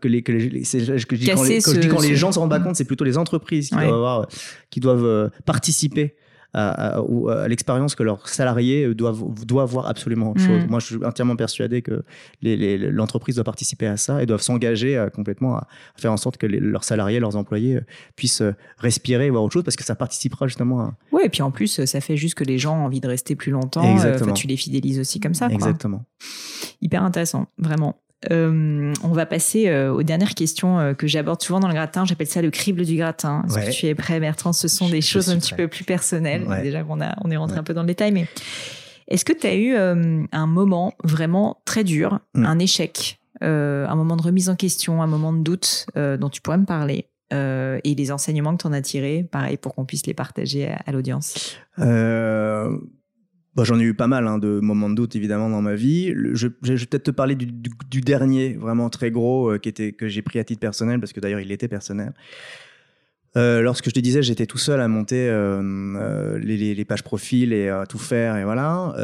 que les, que les c'est- que je dis quand, les, quand je dis ce- les gens ne se rendent pas compte c'est plutôt les entreprises qui Ouais. doivent avoir qui doivent participer à, à- ou à l'expérience que leurs salariés euh, doivent, doivent voir absolument autre chose. Moi, je suis entièrement persuadé que l'entreprise doit participer à ça et doivent s'engager euh, complètement à, à faire en sorte que les- leurs salariés, leurs employés euh, puissent euh, respirer et voir autre chose parce que ça participera justement à... Ouais, et puis en plus, ça fait juste que les gens ont envie de rester plus longtemps. euh, Exactement. tu les fidélises aussi comme ça. quoi. Exactement. Hyper intéressant, vraiment. Euh, on va passer euh, aux dernières questions euh, que j'aborde souvent dans le gratin. J'appelle ça le crible du gratin. Est-ce Ouais. que tu es prêt, Bertrand? Ce sont des Je choses un petit peu plus personnelles. Ouais. Déjà qu'on a, on est rentré Ouais. un peu dans le détail, mais est-ce que tu as eu un moment vraiment très dur, Mm. un échec, un moment de remise en question, un moment de doute dont tu pourrais me parler et les enseignements que tu en as tirés, pareil, pour qu'on puisse les partager à, à l'audience? Bah, J'en ai eu pas mal hein, de moments de doute évidemment dans ma vie. Je, vais peut-être te parler du, dernier, vraiment très gros, euh, qui était, que j'ai pris à titre personnel, parce que d'ailleurs il était personnel. Euh, lorsque je te disais, j'étais tout seul à monter euh, les, pages profil et à tout faire, et voilà,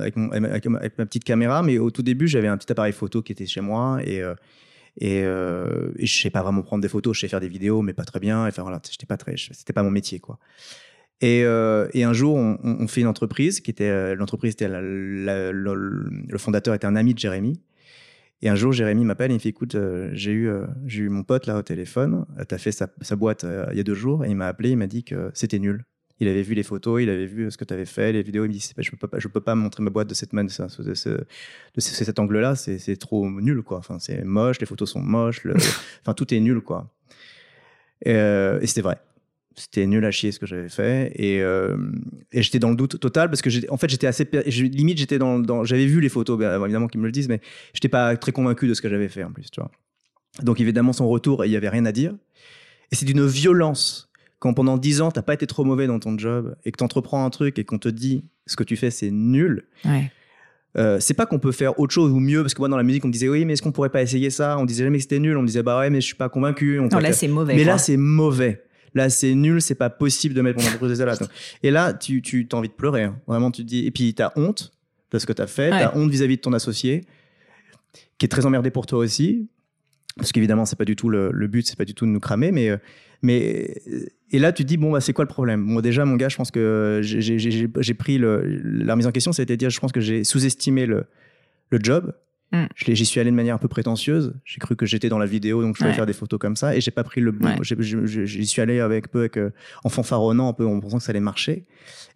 avec, ma- petite caméra. Mais au tout début, j'avais un petit appareil photo qui était chez moi et, et, euh, je sais pas vraiment prendre des photos. Je sais faire des vidéos, mais pas très bien. Enfin voilà, pas pas mon métier quoi. Et, euh, et un jour, on, fait une entreprise qui était euh, l'entreprise le, fondateur était un ami de Jérémy. Et un jour, Jérémy m'appelle et il me fait écoute, euh, j'ai eu j'ai eu mon pote là au téléphone. Tu as fait sa, boîte il y a deux jours et il m'a appelé, il m'a dit que c'était nul. Il avait vu les photos, il avait vu ce que tu avais fait, les vidéos. Il me dit je peux pas je peux pas montrer ma boîte de cette manière, de, ce- de, ce- de ce- cet angle-là, c'est trop nul quoi. Enfin, c'est moche, les photos sont moches, enfin tout est nul quoi. Et c'était vrai c'était nul à chier ce que j'avais fait et, euh, et j'étais dans le doute total parce que en fait j'étais assez limite j'étais dans, dans- j'avais vu les photos bien évidemment qu'ils me le disent mais j'étais pas très convaincu de ce que j'avais fait en plus tu vois donc évidemment son retour il y avait rien à dire et c'est d'une violence quand pendant dix ans t'as pas été trop mauvais dans ton job et que t'entreprends un truc et qu'on te dit ce que tu fais c'est nul Ouais. euh, c'est pas qu'on peut faire autre chose ou mieux parce que moi dans la musique on me disait oui mais est-ce qu'on pourrait pas essayer ça? On disait jamais que c'était nul on me disait bah ouais mais je suis pas convaincu on Non, là, c'est mauvais. mais quoi. là, c'est mauvais. Là, c'est nul, c'est pas possible de mettre mon entreprise là. Donc, Et là, tu, tu as envie de pleurer. hein. Vraiment, tu te dis. Et puis, tu as honte de ce que tu as fait. Ouais. Tu as honte vis-à-vis de ton associé, qui est très emmerdé pour toi aussi. Parce qu'évidemment, c'est pas du tout le, le but, c'est pas du tout de nous cramer. Mais, euh, mais, euh, et là, tu te dis, bon, bah, c'est quoi le problème? Bon, déjà, mon gars, je pense que j'ai- pris le, la remise en question, c'était de dire, je pense que j'ai sous-estimé le, le job. Mm. J'y suis allé de manière un peu prétentieuse. J'ai cru que j'étais dans la vidéo, donc je pouvais Ouais. faire des photos comme ça. Et j'ai pas pris le bon. J'y suis allé avec peu, avec, euh, en fanfaronnant un peu, en pensant que ça allait marcher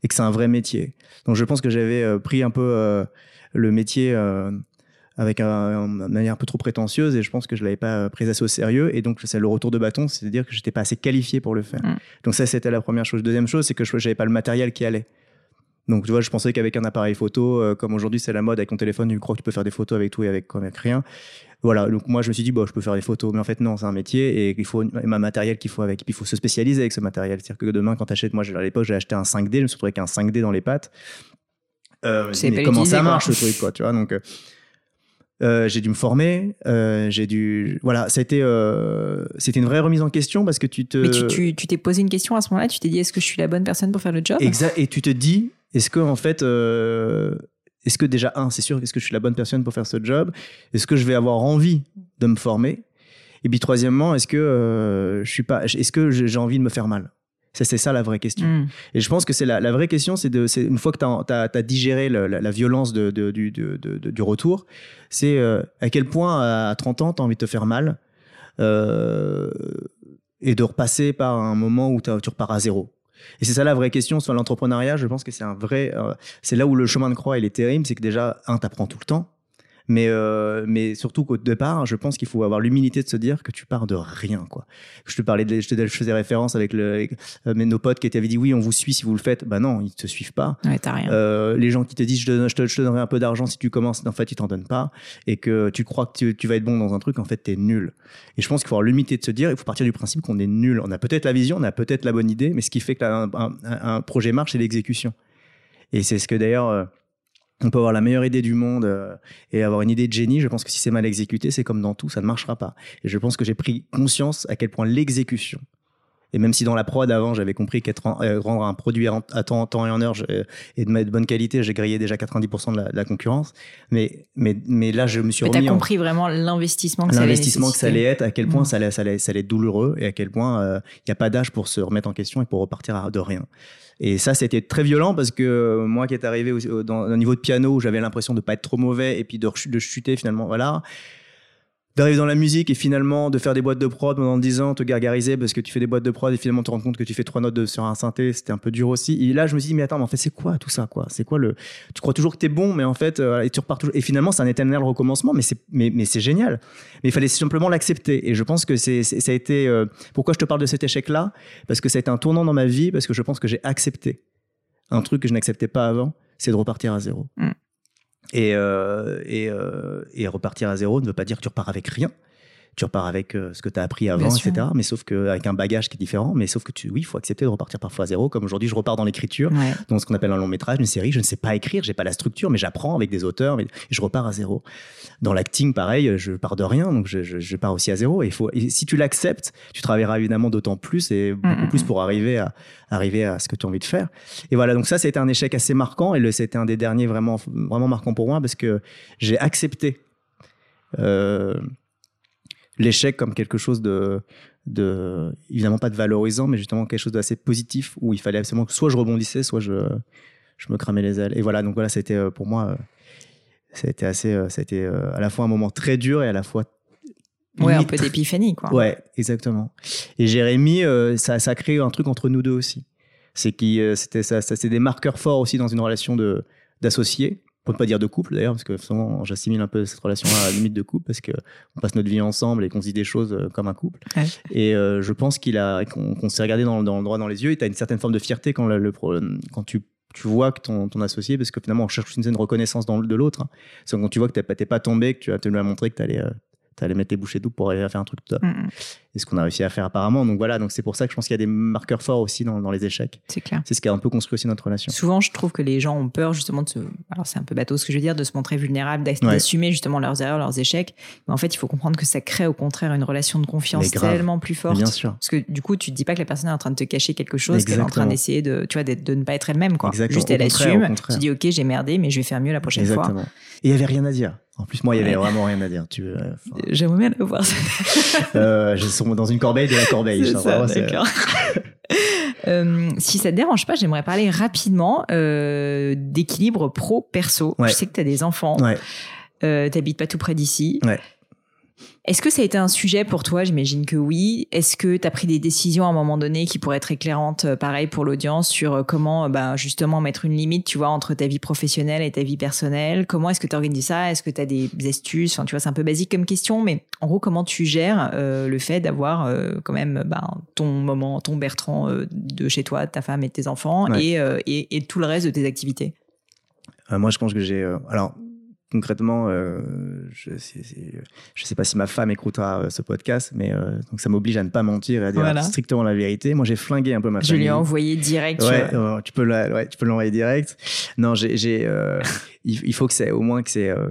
et que c'est un vrai métier. Donc je pense que j'avais euh, pris un peu euh, le métier euh, avec un, une manière un peu trop prétentieuse et je pense que je l'avais pas pris assez au sérieux. Et donc c'est le retour de bâton, c'est-à-dire que j'étais pas assez qualifié pour le faire. Mm. Donc ça c'était la première chose. Deuxième chose, c'est que je j'avais pas le matériel qui allait. Donc, tu vois, je pensais qu'avec un appareil photo, euh, comme aujourd'hui c'est la mode, avec ton téléphone, tu crois que tu peux faire des photos avec tout et avec, avec rien. Voilà, donc moi je me suis dit, bon, je peux faire des photos, mais en fait, non, c'est un métier et il faut un matériel qu'il faut avec. Puis il faut se spécialiser avec ce matériel. C'est-à-dire que demain, quand tu achètes, moi à l'époque, j'ai acheté un 5D, je me suis retrouvé avec un 5D dans les pattes. Euh, mais pas comment ça marche le truc, quoi, tu vois, donc. euh, euh, j'ai dû me former, euh, j'ai dû, voilà, été, euh, c'était une vraie remise en question parce que tu te, Mais tu tu- tu t'es posé une question à ce moment-là, tu t'es dit est-ce que je suis la bonne personne pour faire le job? Exact. Et tu te dis, est-ce que en fait, euh, est-ce que déjà un, c'est sûr, est-ce que je suis la bonne personne pour faire ce job? Est-ce que je vais avoir envie de me former? Et puis troisièmement, est-ce que euh, je suis pas, est-ce que j'ai envie de me faire mal? C'est ça la vraie question. Hmm. Et je pense que c'est la, la vraie question, c'est une fois que tu as, digéré le- la, la violence de, de- du, de- retour, c'est euh, à quel point à 30 ans tu as envie de te faire mal euh, et de repasser par un moment où tu repars à zéro. Et c'est ça la vraie question sur l'entrepreneuriat. Je pense que c'est un vrai, euh, c'est là où le chemin de croix il est terrible, c'est que déjà un t'apprends tout le temps. Mais, euh, mais surtout qu'au départ, je pense qu'il faut avoir l'humilité de se dire que tu pars de rien. Quoi. Je te parlais, de, je, te, je faisais référence avec, le, avec euh, nos potes qui t'avaient dit oui, on vous suit si vous le faites. Bah non, ils te suivent pas. Ouais, t'as rien. Euh, les gens qui te disent je te, je te, je te donnerai un peu d'argent si tu commences, en fait, ils t'en donnent pas. Et que tu crois que tu, tu vas être bon dans un truc, en fait, t'es nul. Et je pense qu'il faut avoir l'humilité de se dire, il faut partir du principe qu'on est nul. On a peut-être la vision, on a peut-être la bonne idée, mais ce qui fait qu'un un, un, projet marche, c'est l'exécution. Et c'est ce que d'ailleurs. Euh, on peut avoir la meilleure idée du monde euh, et avoir une idée de génie. Je pense que si c'est mal exécuté, c'est comme dans tout, ça ne marchera pas. Et je pense que j'ai pris conscience à quel point l'exécution, et même si dans la prod avant, j'avais compris qu'être euh, rendre un produit à temps, temps et en heure et de bonne qualité, j'ai grillé déjà 90% de la, de la, concurrence. Mais, mais, mais là, je me suis mais remis. Tu as compris vraiment l'investissement que, l'investissement que ça allait être, à quel point Mmh. ça, allait, ça, allait, ça allait être douloureux et à quel point il n'y a pas d'âge pour se remettre en question et pour repartir à, de rien. Et ça, c'était très violent parce que euh, moi qui est arrivé au, dans un niveau de piano où j'avais l'impression de pas être trop mauvais et puis de, de chuter finalement, voilà d'arriver dans la musique et finalement de faire des boîtes de prod pendant 10 ans, te gargariser parce que tu fais des boîtes de prod et finalement te rends compte que tu fais trois notes de, sur un synthé, c'était un peu dur aussi. Et là, je me suis dit, mais attends, mais en fait, c'est quoi tout ça, quoi? C'est quoi le, tu crois toujours que t'es bon, mais en fait, euh, et tu repars toujours. Et finalement, c'est un éternel recommencement, mais c'est, mais, mais c'est génial. Mais il fallait simplement l'accepter. Et je pense que c'est, ça a été, euh, pourquoi je te parle de cet échec-là? Parce que ça a été un tournant dans ma vie, parce que je pense que j'ai accepté un truc que je n'acceptais pas avant, c'est de repartir à zéro. Mm. Et, euh, et, euh, et, repartir à zéro ne veut pas dire que tu repars avec rien. Tu repars avec euh, ce que tu as appris avant, etc. Mais sauf qu'avec un bagage qui est différent. Mais sauf que tu, oui, il faut accepter de repartir parfois à zéro. Comme aujourd'hui, je repars dans l'écriture, ouais. dans ce qu'on appelle un long métrage, une série. Je ne sais pas écrire, j'ai pas la structure, mais j'apprends avec des auteurs. Mais je repars à zéro. Dans l'acting, pareil, je pars de rien, donc je, je, je pars aussi à zéro. Et, faut, et si tu l'acceptes, tu travailleras évidemment d'autant plus et beaucoup Mm-hmm. plus pour arriver à, arriver à ce que tu as envie de faire. Et voilà, donc ça, c'était un échec assez marquant et c'était un des derniers vraiment, vraiment marquants pour moi parce que j'ai accepté euh, l'échec comme quelque chose de, de, évidemment pas de valorisant, mais justement quelque chose d'assez positif où il fallait absolument que soit je rebondissais, soit je, je me cramais les ailes. Et voilà, donc voilà, c'était euh, pour moi, ça a été assez, ça a été à la fois un moment très dur et à la fois Ouais, un peu d'épiphanie, quoi. Ouais, exactement. Et Jérémy, euh, ça, ça a créé un truc entre nous deux aussi. C'est qui, euh, c'était ça, ça c'est des marqueurs forts aussi dans une relation de d'associés. On peut pas dire de couple d'ailleurs, parce que souvent j'assimile un peu cette relation à la limite de couple, parce que on passe notre vie ensemble et qu'on se dit des choses euh, comme un couple. Ouais. Et euh, je pense qu'il a, qu'on qu s'est regardé dans, dans le droit dans les yeux. Et tu as une certaine forme de fierté quand le, le quand tu tu vois que ton, ton, associé, parce que finalement on cherche une certaine reconnaissance dans, de l'autre. Hein. C'est quand tu vois que t'es pas tombé, que tu as, lui as montré que tu allais t'allais mettre tes bouchées doubles pour arriver à faire un truc top. Mm -hmm. Et ce qu'on a réussi à faire apparemment. Donc voilà, donc c'est pour ça que je pense qu'il y a des marqueurs forts aussi dans, dans les échecs. C'est clair. C'est ce qui a un peu construit aussi notre relation. Souvent, je trouve que les gens ont peur justement de se. Alors c'est un peu bateau ce que je veux dire, de se montrer vulnérable, d'assumer ouais. justement leurs erreurs, leurs échecs. Mais en fait, il faut comprendre que ça crée au contraire une relation de confiance tellement plus forte. bien sûr. Parce que du coup, tu te dis pas que la personne est en train de te cacher quelque chose, qu'elle est en train d'essayer de, tu vois, de, de, ne pas être elle-même, quoi. Exactement. Juste elle au contraire, assume. Tu dis ok, j'ai merdé, mais je vais faire mieux la prochaine Exactement. fois. Et il y avait rien à dire. En plus, moi, il y avait vraiment rien à dire. Tu, euh, J'aimerais bien le voir. euh, je suis dans une corbeille de la corbeille. C'est ça, d'accord. euh, si ça te dérange pas, j'aimerais parler rapidement euh, d'équilibre pro-perso. Ouais. Je sais que tu as des enfants. Ouais. Euh, T'habites pas tout près d'ici. Ouais. Est-ce que ça a été un sujet pour toi? J'imagine que oui. Est-ce que tu as pris des décisions à un moment donné qui pourraient être éclairantes, euh, pareil pour l'audience, sur euh, comment bah, justement mettre une limite, tu vois, entre ta vie professionnelle et ta vie personnelle? Comment est-ce que tu organises ça? Est-ce que tu as des astuces? Enfin, Tu vois, c'est un peu basique comme question, mais en gros, comment tu gères euh, le fait d'avoir euh, quand même bah, ton moment, ton Bertrand euh, de chez toi, ta femme et tes enfants, ouais. et, euh, et, et, tout le reste de tes activités? Euh, Moi, je pense que j'ai... alors, concrètement, euh, je ne sais pas si ma femme écoutera euh, ce podcast, mais euh, donc ça m'oblige à ne pas mentir et à dire voilà. strictement la vérité. Moi, j'ai flingué un peu ma je famille. Je lui ai envoyé direct. Ouais, tu peux ouais, tu peux l'envoyer direct. Non, j'ai, euh, il, faut que c'est au moins que c'est. Euh,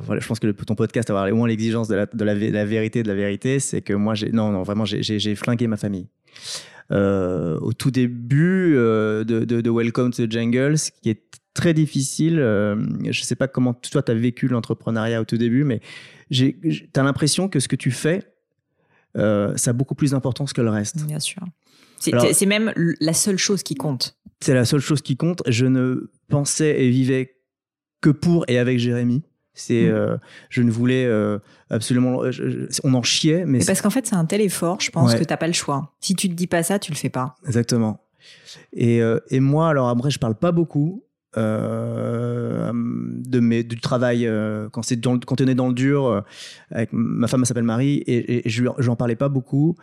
voilà, je pense que le, ton podcast avoir au moins l'exigence de la, de, la, de la vérité, de la vérité, c'est que moi, j'ai, non, non, vraiment, j'ai flingué ma famille. Euh, au tout début de, de, de, Welcome to the Jungle, ce qui est très difficile. Euh, je sais pas comment toi tu as vécu l'entrepreneuriat au tout début, mais tu as l'impression que ce que tu fais, euh, ça a beaucoup plus d'importance que le reste. Bien sûr. C'est même la seule chose qui compte. C'est la seule chose qui compte. Je ne pensais et vivais que pour et avec Jérémy. C'est, mmh. euh, je ne voulais euh, absolument, je, je, on en chiait, mais, mais parce qu'en fait c'est un tel effort, je pense ouais. que t'as pas le choix. Si tu te dis pas ça, tu le fais pas. Exactement. Et, euh, et moi, alors après, je parle pas beaucoup. Euh, de mes, du travail quand c'est quand on est dans le dur. avec ma femme s'appelle Marie et, je j'en parlais pas beaucoup.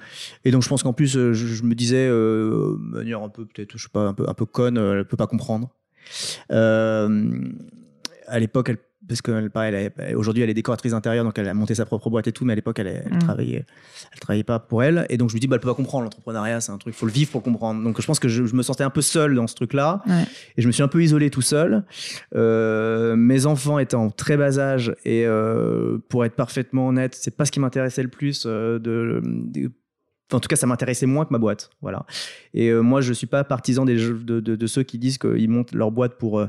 Et donc je pense qu'en plus je, me disais de manière un peu peut-être je sais pas un peu un peu conne, elle peut pas comprendre. à l'époque, elle parce que pareil, aujourd'hui elle est décoratrice d'intérieur, donc elle a monté sa propre boîte et tout, mais à l'époque elle, elle, mm. travaillait, elle travaillait pas pour elle. Et donc je me dis, bah, elle peut pas comprendre l'entrepreneuriat, c'est un truc, faut le vivre pour comprendre. Donc je pense que je, me sentais un peu seul dans ce truc-là, et je me suis un peu isolé tout seul. Euh, mes enfants étaient en très bas âge, et euh, pour être parfaitement honnête, c'est pas ce qui m'intéressait le plus euh, de, en tout cas, ça m'intéressait moins que ma boîte. Voilà. Et moi, je suis pas partisan des, de, de, de, ceux qui disent qu'ils montent leur boîte pour,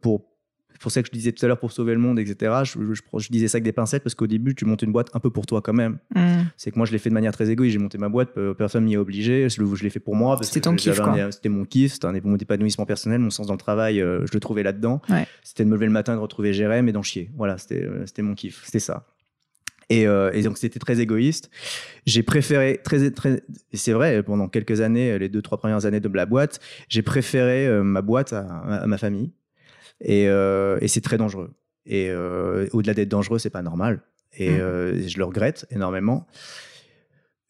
pour, c'est pour ça que je disais tout à l'heure pour sauver le monde, etc. Je, je, disais ça avec des pincettes parce qu'au début, tu montes une boîte un peu pour toi quand même. Mm. C'est que moi, je l'ai fait de manière très égoïste. J'ai monté ma boîte, personne m'y a obligé. Je, l'ai fait pour moi. C'était ton kiff, C'était mon kiff, c'était mon épanouissement personnel, mon sens dans le travail, euh, je le trouvais là-dedans. C'était de me lever le matin, de retrouver Jérém et d'en chier. Voilà, c'était euh, mon kiff, c'était ça. Et, euh, et, donc c'était très égoïste. J'ai préféré très très c'est vrai pendant quelques années, les deux trois premières années de la boîte, j'ai préféré ma boîte à, ma famille. Euh, et, c'est très dangereux. Et euh, au-delà d'être dangereux, c'est pas normal. Et mmh. euh, je le regrette énormément.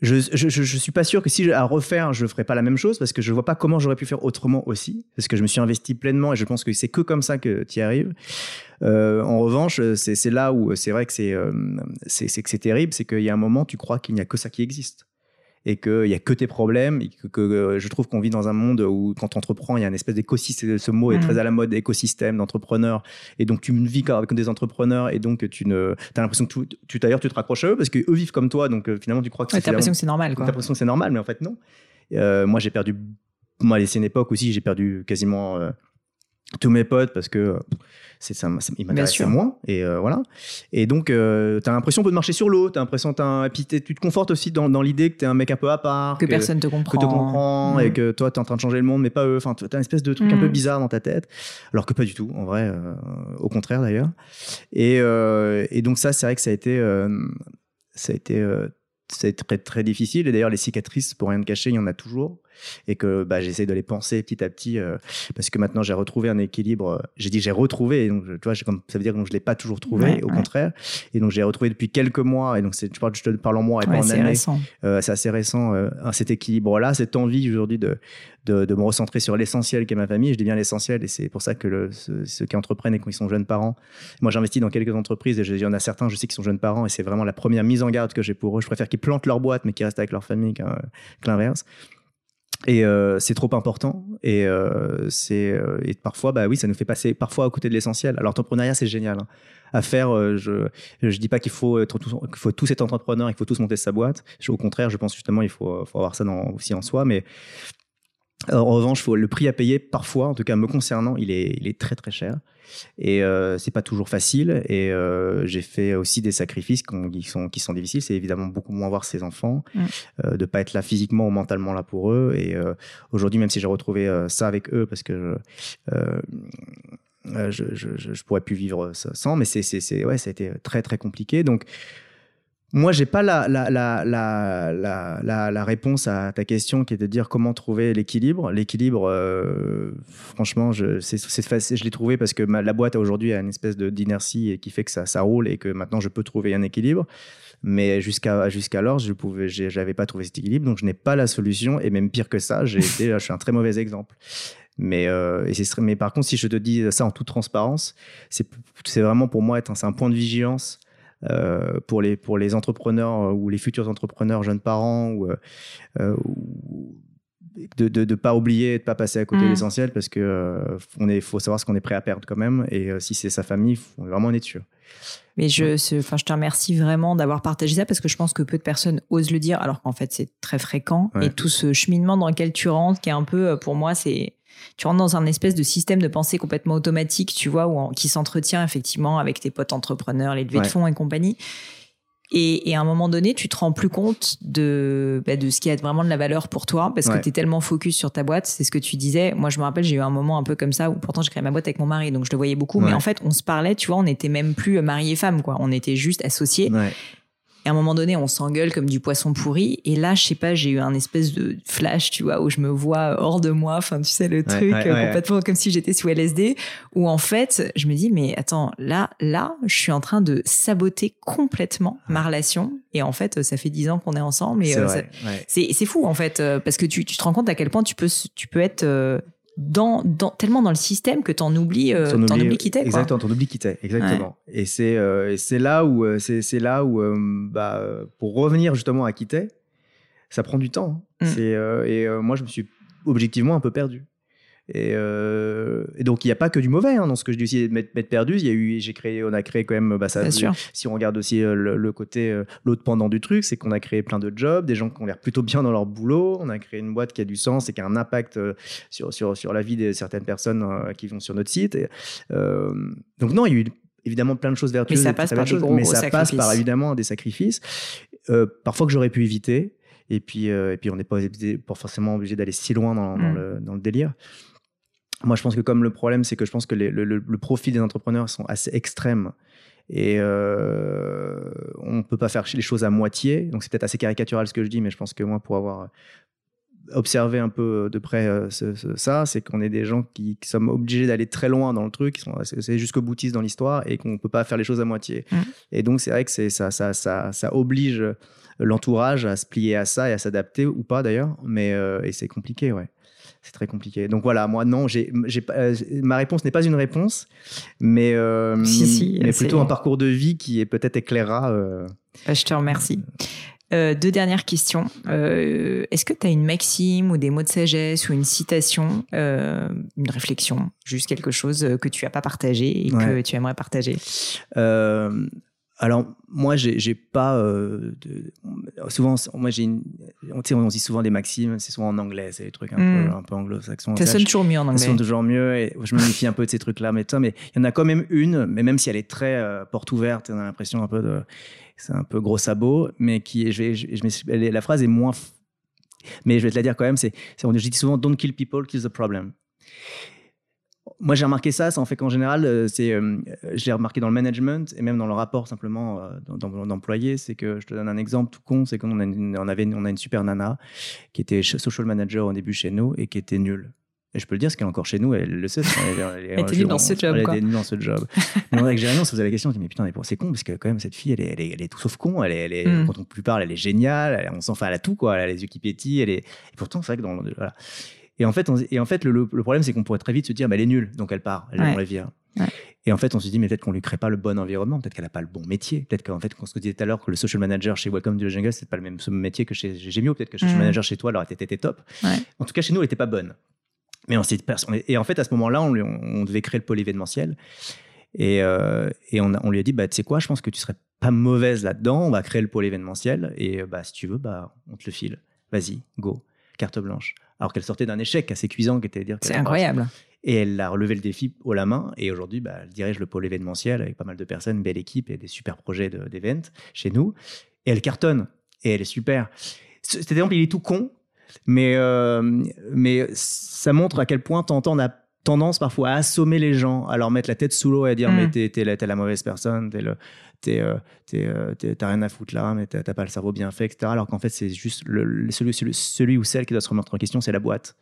Je, je, suis pas sûr que si à refaire, je ferais pas la même chose parce que je vois pas comment j'aurais pu faire autrement aussi. Parce que je me suis investi pleinement et je pense que c'est que comme ça que tu y arrives. en revanche, c'est là où c'est vrai que c'est que c'est terrible, c'est qu'il y a un moment, tu crois qu'il n'y a que ça qui existe et qu'il n'y a que tes problèmes. Et que, euh, je trouve qu'on vit dans un monde où, quand tu entreprends, il y a une espèce d'écosystème. Ce mot est très mm. à la mode, écosystème d'entrepreneurs. Et donc, tu vis avec des entrepreneurs et donc tu ne, as l'impression que tu, d'ailleurs, tu te raccroches à eux parce qu'eux vivent comme toi. Donc, euh, finalement, tu crois que c'est. l'impression que c'est normal, Tu as l'impression que c'est normal, mais en fait, non. Euh, moi, j'ai perdu. Moi, c'est une époque aussi, j'ai perdu quasiment tous mes potes parce que c'est ça, il m'intéressait moins et euh, voilà. Et donc euh, tu as l'impression de marcher sur l'eau tu as l'impression et puis tu te confortes aussi dans, dans l'idée que tu es un mec un peu à part que, personne te comprend que te comprend. et mm. que toi tu es en train de changer le monde mais pas eux. Enfin tu as une espèce de truc un peu mm. bizarre dans ta tête alors que pas du tout en vrai euh, au contraire d'ailleurs. Et, et donc ça c'est vrai que ça a été ça a été c'est très très difficile. Et d'ailleurs les cicatrices pour rien te cacher il y en a toujours et que bah, j'essaie de les penser petit à petit euh, parce que maintenant j'ai retrouvé un équilibre. Euh, j'ai dit j'ai retrouvé, et donc tu vois, comme, ça veut dire que je l'ai pas toujours trouvé, au contraire. Et donc j'ai retrouvé depuis quelques mois, et donc je parle, je te parle en mois et pas en année. Euh, c'est assez récent cet équilibre-là, cette envie aujourd'hui de, de, de, me recentrer sur l'essentiel qu'est ma famille. Je dis bien l'essentiel, et c'est pour ça que le, ceux, qui entreprennent et qui sont jeunes parents, moi j'investis dans quelques entreprises et il y en a certains, je sais, qui sont jeunes parents, et c'est vraiment la première mise en garde que j'ai pour eux. Je préfère qu'ils plantent leur boîte mais qu'ils restent avec leur famille que l'inverse. Et euh, c'est trop important. Et, euh, c'est, euh, et parfois, bah oui, ça nous fait passer parfois à côté de l'essentiel. Alors, l'entrepreneuriat, c'est génial. Hein. À faire, je ne dis pas qu'il faut, être, qu'il faut tous être entrepreneur, il faut tous monter sa boîte. Au contraire, je pense justement il faut, faut avoir ça dans, aussi en soi. Mais en revanche, faut, le prix à payer, parfois, en tout cas me concernant, il est, il est très très cher. Et euh, c'est pas toujours facile. Et euh, j'ai fait aussi des sacrifices qui sont, qui sont difficiles. C'est évidemment beaucoup moins voir ses enfants, mm. euh, de pas être là physiquement ou mentalement là pour eux. Et euh, aujourd'hui, même si j'ai retrouvé euh, ça avec eux, parce que je, je, je, je, pourrais plus vivre sans, mais c'est, ouais, ça a été très très compliqué. Donc moi, j'ai pas la, réponse à ta question qui est de dire comment trouver l'équilibre. L'équilibre, euh, franchement, je, l'ai trouvé parce que la boîte aujourd'hui a une espèce d'inertie et qui fait que ça, roule et que maintenant je peux trouver un équilibre. Mais jusqu'à, jusqu'alors, je pouvais, j'avais pas trouvé cet équilibre, donc je n'ai pas la solution. Et même pire que ça, je suis un très mauvais exemple. Mais, euh, mais par contre, si je te dis ça en toute transparence, c'est, vraiment pour moi être, un point de vigilance euh, pour, les, pour les entrepreneurs euh, ou les futurs entrepreneurs, jeunes parents, ou, euh, de ne de, de pas oublier, de ne pas passer à côté de mm. l'essentiel parce que il faut savoir ce qu'on est prêt à perdre quand même. Et si c'est sa famille, faut vraiment en être sûr. Mais je, enfin, je te remercie vraiment d'avoir partagé ça parce que je pense que peu de personnes osent le dire alors qu'en fait c'est très fréquent. Et tout ce cheminement dans lequel tu rentres, qui est un peu, pour moi, c'est tu rentres dans un espèce de système de pensée complètement automatique, tu vois, où qui s'entretient effectivement avec tes potes entrepreneurs, les levées de fonds et compagnie. Et, à un moment donné, tu te rends plus compte de, bah, de ce qui a vraiment de la valeur pour toi parce que tu es tellement focus sur ta boîte. C'est ce que tu disais. Moi, je me rappelle, j'ai eu un moment un peu comme ça où pourtant j'ai créé ma boîte avec mon mari, donc je le voyais beaucoup. Mais en fait, on se parlait, tu vois, on n'était même plus mari et femme, quoi. On était juste associés Et à un moment donné, on s'engueule comme du poisson pourri. Et là, je sais pas, j'ai eu un espèce de flash, tu vois, où je me vois hors de moi. Enfin, tu sais, le truc complètement comme si j'étais sous LSD. Où en fait, je me dis, mais attends, là, là, je suis en train de saboter complètement ma relation. Et en fait, ça fait dix ans qu'on est ensemble. Et c'est fou, en fait, parce que tu, tu, te rends compte à quel point tu peux, tu peux être dans, dans, tellement dans le système que t'en oublies, euh, t'en oublies qui t'es. Exactement, t'en oublies qui t'es, exactement. Et c'est euh, c'est là où euh, c'est là où bah pour revenir justement à qui t'es, ça prend du temps. Hein. Mm. C'est et moi je me suis objectivement un peu perdu. Euh, et, donc, il n'y a pas que du mauvais hein, dans ce que je dis aussi, mettre, perdu. Il y a eu, j'ai créé, on a créé quand même, bah, ça, si on regarde aussi euh, le, côté, euh, l'autre pendant du truc, c'est qu'on a créé plein de jobs, des gens qui ont l'air plutôt bien dans leur boulot. On a créé une boîte qui a du sens et qui a un impact sur, sur, sur la vie de certaines personnes qui vont sur notre site. donc, non, il y a eu évidemment plein de choses vertueuses. Mais ça passe par des mais ça passe par évidemment des sacrifices, parfois que j'aurais pu éviter. Et puis, et puis on n'est pas, pas, forcément obligé d'aller si loin dans, dans, mm. le, dans, le, délire. Moi, je pense que comme le problème, c'est que je pense que le, le, profil des entrepreneurs sont assez extrêmes et euh, on ne peut pas faire les choses à moitié. Donc, c'est peut-être assez caricatural ce que je dis, mais je pense que moi, pour avoir observé un peu de près euh, ça, c'est qu'on est des gens qui, sommes obligés d'aller très loin dans le truc, c'est jusqu'au boutiste dans l'histoire et qu'on ne peut pas faire les choses à moitié. Mmh. Et donc, c'est vrai que ça, ça, ça, ça, oblige l'entourage à se plier à ça et à s'adapter ou pas d'ailleurs, mais euh, et c'est compliqué, ouais c'est très compliqué. Donc voilà, moi non, j'ai, euh, ma réponse n'est pas une réponse, mais, euh, mais plutôt un parcours de vie qui est peut-être éclairera. Euh, bah, je te remercie. deux dernières questions. Est-ce que tu as une maxime ou des mots de sagesse ou une citation, une réflexion, juste quelque chose que tu n'as pas partagé et que tu aimerais partager? Alors moi j'ai pas euh, de, souvent moi j'ai on, on dit souvent des maximes c'est souvent en anglais c'est des trucs un peu un peu anglo-saxons ça sonne toujours mieux en anglais. Ça sonne toujours mieux et je me méfie un peu de ces trucs là mais mais il y en a quand même une mais même si elle est très euh, porte ouverte on a l'impression un peu de c'est un peu gros sabot mais qui je vais je, je, la phrase est moins mais je vais te la dire quand même c'est on dit souvent don't kill people kill the problem moi, j'ai remarqué ça, ça en fait qu'en général, euh, c'est, euh, je l'ai remarqué dans le management et même dans le rapport simplement euh, d'employé, c'est que je te donne un exemple tout con, c'est qu'on a une, on avait, on a une super nana qui était social manager au début chez nous et qui était nulle. Et je peux le dire, parce qu'elle est encore chez nous, elle le sait. Elle, était nulle dans ce job. Elle était nulle dans ce job. mais avec Jérémy, on se faisait la question, on dit, mais putain, c'est con, parce que quand même, cette fille, elle est, tout sauf con. Elle est, elle est mm. Quand on plus parle, elle est géniale. on s'en fait, elle a tout, quoi. Elle a les yeux qui pétillent. Elle est... Et pourtant, c'est vrai que dans. Voilà. Et en fait, et en fait le, problème, c'est qu'on pourrait très vite se dire, bah, elle est nulle, donc elle part, elle est dans la vie. Et en fait, on se dit, mais peut-être qu'on lui crée pas le bon environnement, peut-être qu'elle n'a pas le bon métier, peut-être qu'en fait, qu'on se disait tout à l'heure que le social manager chez Welcome to the Jungle, c'est pas le même métier que chez Gemio, peut-être que le social mm. manager chez toi, alors, était, top. En tout cas, chez nous, elle n'était pas bonne. Mais on s'est et en fait, à ce moment-là, on, on, devait créer le pôle événementiel. Et, euh, et on, on, lui a dit, bah, tu sais quoi, je pense que tu serais pas mauvaise là-dedans, on va créer le pôle événementiel, et bah, si tu veux, bah, on te le file. Vas-y, go, carte blanche alors qu'elle sortait d'un échec assez cuisant qui était dire c'est incroyable. Et elle a relevé le défi haut la main et aujourd'hui bah, elle dirige le pôle événementiel avec pas mal de personnes belle équipe et des super projets d'événements chez nous. Et elle cartonne et elle est super. Cet exemple il est tout con mais euh, mais ça montre à quel point t'entends on a tendance parfois à assommer les gens, à leur mettre la tête sous l'eau et à dire mais mm. t'es, la, la, mauvaise personne, t'es le, t'es, euh, euh, t'as rien à foutre là, mais t'as, pas le cerveau bien fait, etc. Alors qu'en fait c'est juste le, celui, celui, ou celle qui doit se remettre en question, c'est la boîte.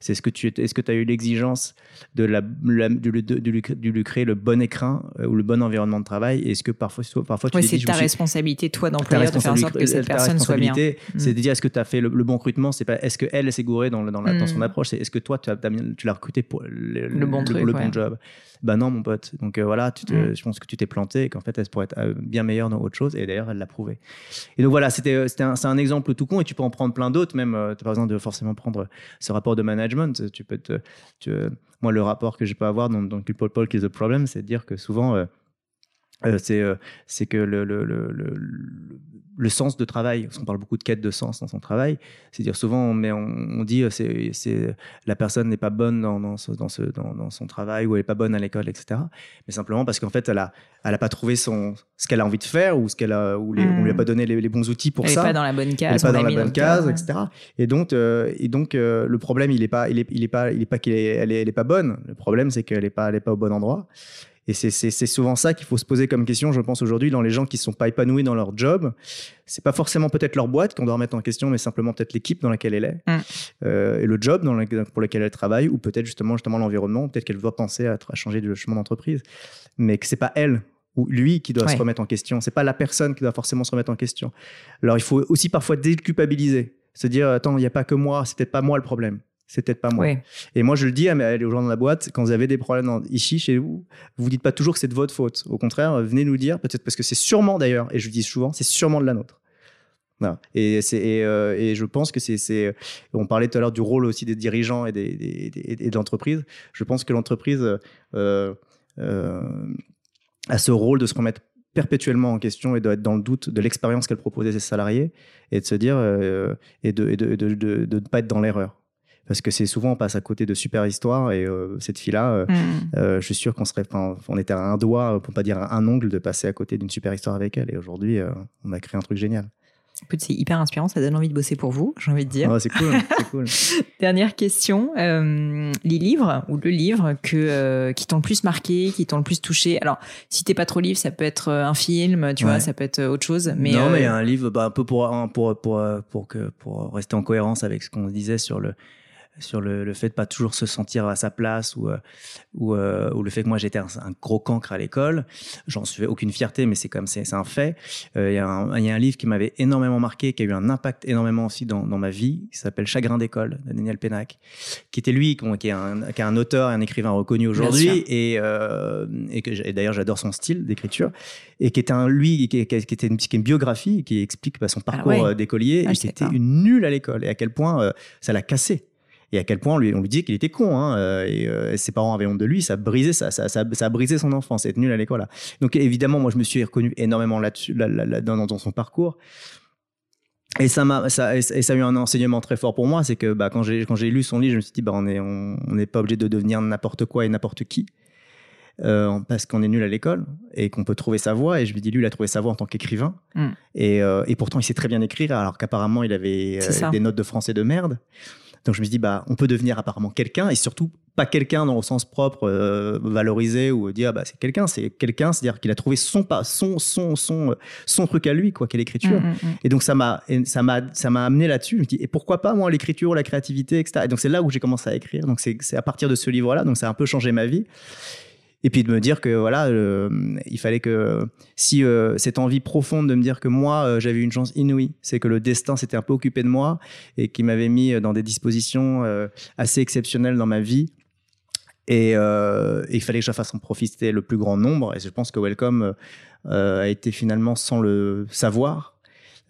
C'est ce que tu est-ce que tu as eu l'exigence de, la, de, lui, créer le bon écran euh, ou le bon environnement de travail? Est-ce que parfois, parfois tu c'est ta responsabilité, toi, d'employeur, de faire en sorte que cette personne soit bien. C'est de dire est-ce que tu as fait le, bon recrutement? C'est pas est-ce qu'elle s'est gourée dans, dans, dans, son mm. approche? C'est est-ce que toi, tu, as, tu l'as recruté pour le, bon, truc, le bon job? Bah non, mon pote. Donc euh, voilà, tu mm. je pense que tu t'es planté et qu'en fait, elle pourrait être euh, bien meilleure dans autre chose. Et d'ailleurs, elle l'a prouvé. Et donc voilà, c'était euh, un, un, exemple tout con et tu peux en prendre plein d'autres. Même, tu n'as pas besoin de forcément prendre ce rapport de management. Tu peux te, moi, le rapport que je peux avoir dans, dans People Paul qui is the problem, c'est de dire que souvent, c'est c'est que le, le, le, le sens de travail, parce qu'on parle beaucoup de quête de sens dans son travail, c'est-à-dire souvent on, met, on, dit c'est, c'est la personne n'est pas bonne dans, dans, ce, dans, ce, dans, son travail ou elle n'est pas bonne à l'école, etc. Mais simplement parce qu'en fait elle a, elle a pas trouvé son, ce qu'elle a envie de faire ou ce qu'elle a, ou les, on lui a pas hmm. donné les, bons outils pour ça. Elle n'est pas dans la bonne case. Elle n'est pas dans la bonne case, etc. Et donc, euh, et donc euh, le problème il est pas, il est, il est pas, il est pas qu'elle est, elle est, elle est pas bonne. Le problème c'est qu'elle n'est pas, elle est pas au bon endroit. Et c'est souvent ça qu'il faut se poser comme question, je pense, aujourd'hui, dans les gens qui ne sont pas épanouis dans leur job. C'est pas forcément peut-être leur boîte qu'on doit remettre en question, mais simplement peut-être l'équipe dans laquelle elle est, mm. euh, et le job dans pour lequel elle travaille, ou peut-être justement, justement l'environnement, peut-être qu'elle doit penser à, changer de chemin d'entreprise, mais que c'est pas elle ou lui qui doit se remettre en question. C'est pas la personne qui doit forcément se remettre en question. Alors il faut aussi parfois déculpabiliser, se dire attends, il n'y a pas que moi, c'est peut-être pas moi le problème c'est peut-être pas moi. Et moi, je le dis à, aux gens dans la boîte, quand vous avez des problèmes ici, chez vous, vous dites pas toujours que c'est de votre faute. Au contraire, venez nous dire, peut-être parce que c'est sûrement d'ailleurs, et je le dis souvent, c'est sûrement de la nôtre. Et, c'est, euh, et, je pense que c'est, On parlait tout à l'heure du rôle aussi des dirigeants et, des, de l'entreprise. Je pense que l'entreprise euh, euh, a ce rôle de se remettre perpétuellement en question et d'être dans le doute de l'expérience qu'elle propose à ses salariés et de se dire et de ne de, de, de, pas être dans l'erreur parce que c'est souvent on passe à côté de super histoires et euh, cette fille-là, euh, mm. euh, je suis sûr qu'on serait, on était à un doigt, pour pas dire un ongle, de passer à côté d'une super histoire avec elle. Et aujourd'hui, on a créé un truc génial. c'est hyper inspirant, ça donne envie de bosser pour vous, j'ai envie de dire. c'est cool, cool. Dernière question, les livres ou le livre que, qui t'ont le plus marqué, qui t'ont le plus touché. Alors, si t'es pas trop livre, ça peut être un film, tu vois, ça peut être autre chose. Mais non, mais un livre, bah, un peu pour, pour, pour, pour, que, pour rester en cohérence avec ce qu'on disait sur le, sur le, fait de pas toujours se sentir à sa place ou, euh, ou, euh, ou le fait que moi j'étais un, gros cancre à l'école. J'en suis aucune fierté, mais c'est comme c'est un fait. Euh, il y, y, a un livre qui m'avait énormément marqué, qui a eu un impact énormément aussi dans, dans ma vie, qui s'appelle Chagrin d'école de Daniel Pénac, qui était lui, qui est un, qui est un auteur et un écrivain reconnu aujourd'hui, et, d'ailleurs j'adore son style d'écriture, et qui était un lui qui, qui, était une, qui une biographie qui explique bah, son ah parcours d'écolier ah, et qui était une nulle à l'école. Et à quel point ça l'a cassé et à quel point on lui, on lui disait qu'il était con. Hein, euh, euh, et, ses parents avaient honte de lui. Ça, brisait, ça, ça, ça, a brisé son enfance, être nul à l'école. Donc évidemment, moi, je me suis reconnu énormément là-dessus, là, là, dans, dans, son parcours. Et ça, m'a, ça, et ça a eu un enseignement très fort pour moi, c'est que bah, quand, j'ai, quand j'ai lu son livre, je me suis dit, bah, on n'est on, on pas obligé de devenir n'importe quoi et n'importe qui. Euh, parce qu'on est nul à l'école et qu'on peut trouver sa voie. Et je lui dis, lui, il a trouvé sa voie en tant qu'écrivain. Mm. Et, et, pourtant, il sait très bien écrire, alors qu'apparemment, il avait des notes de français de merde. Donc je me suis dit, bah, on peut devenir apparemment quelqu'un et surtout pas quelqu'un dans le sens propre, euh, valorisé ou dire, bah, c'est quelqu'un, c'est quelqu'un, c'est-à-dire qu'il a trouvé son, son, son, son, son truc à lui, quoi, qu'est l'écriture. Mm, mm, mm. Et donc ça m'a, ça m'a, ça m'a amené là-dessus. Je me dis, et pourquoi pas moi l'écriture, la créativité, etc. Et donc c'est là où j'ai commencé à écrire. Donc c'est à partir de ce livre-là. Donc ça a un peu changé ma vie et puis de me dire que voilà, euh, il fallait que si euh, cette envie profonde de me dire que moi euh, j'avais une chance inouïe, c'est que le destin s'était un peu occupé de moi et qui m'avait mis dans des dispositions assez exceptionnelles dans ma vie. Et, et, il fallait que je fasse en profiter le plus grand nombre. Et je pense que Welcome a été finalement sans le savoir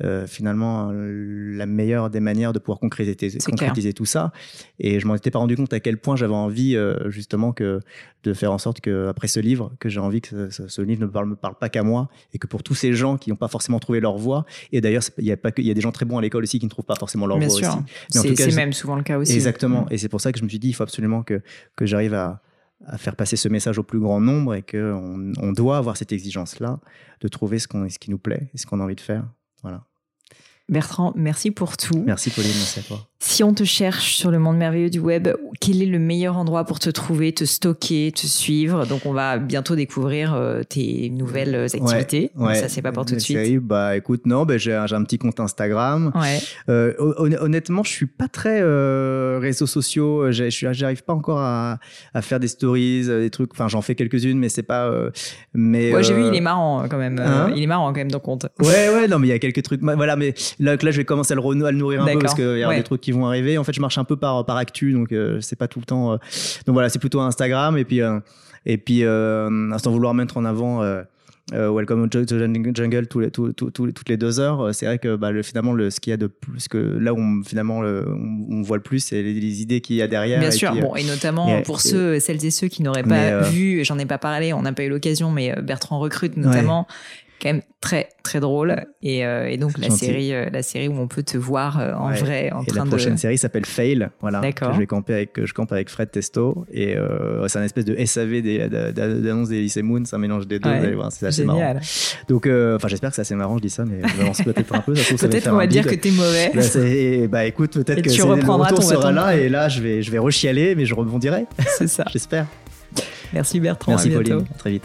euh, finalement la meilleure des manières de pouvoir concrétiser, concrétiser tout ça. Et je m'en étais pas rendu compte à quel point j'avais envie euh, justement que de faire en sorte que après ce livre, que j'ai envie que ce, livre ne parle, me parle pas qu'à moi et que pour tous ces gens qui n'ont pas forcément trouvé leur voie. Et d'ailleurs, il y a pas que, il y a des gens très bons à l'école aussi qui ne trouvent pas forcément leur Bien voie sûr. aussi. C'est même souvent le cas aussi. Exactement. Mm. Et c'est pour ça que je me suis dit, il faut absolument que que j'arrive à à faire passer ce message au plus grand nombre et qu'on on doit avoir cette exigence-là de trouver ce, qu'on, ce qui nous plaît et ce qu'on a envie de faire. Voilà. Bertrand, merci pour tout. Merci Pauline, merci à toi. Si on te cherche sur le monde merveilleux du web, quel est le meilleur endroit pour te trouver, te stocker, te suivre? Donc on va bientôt découvrir euh, tes nouvelles activités. Ouais, ça c'est pas pour tout de suite. Bah écoute, non, bah, j'ai un petit compte Instagram. Euh, honnêtement, je suis pas très euh, réseaux sociaux. J'arrive pas encore à, faire des stories, des trucs. Enfin, j'en fais quelques-unes, mais c'est pas. mais j'ai vu, il est marrant quand même. Hein? il est marrant quand même dans compte. Ouais, ouais, non, mais il y a quelques trucs. Voilà, mais là, là, je vais commencer à le, à le nourrir un peu parce qu'il y a des trucs qui vont arriver. En fait, je marche un peu par, par actu, donc euh, c'est pas tout le temps. Euh. donc voilà, c'est plutôt Instagram. Et puis, euh, et puis sans vouloir mettre en avant. Welcome to the Jungle tous les, toutes les deux heures. C'est vrai que bah, le, finalement, le, ce qu'il y a de plus, que là où finalement on, voit le plus, c'est les, idées qu'il y a derrière. Bien sûr, bon, et notamment pour ceux, celles et ceux qui n'auraient pas vu, j'en ai pas parlé, on n'a pas eu l'occasion, mais Bertrand recrute notamment quand même très très drôle. Et, euh, et donc la série euh, la série où on peut te voir euh, en vrai en et train la prochaine série s'appelle Fail voilà que je vais camper avec je campe avec Fred Testo. Et c'est un espèce de SAV d'annonce des lycées Moon c'est un mélange des deux vous allez voir c'est assez marrant. Donc enfin j'espère que c'est assez marrant je dis ça mais je peut-être un peu peut-être on va dire que t'es mauvais. Bah, bah écoute peut-être que tu reprendras le retour sera là et là je vais je vais rechialer mais je rebondirai. C'est ça. J'espère. Merci Bertrand. Merci Pauline. À très vite.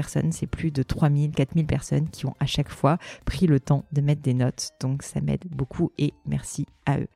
c'est plus de 3000, 4000 personnes qui ont à chaque fois pris le temps de mettre des notes. Donc ça m'aide beaucoup et merci à eux.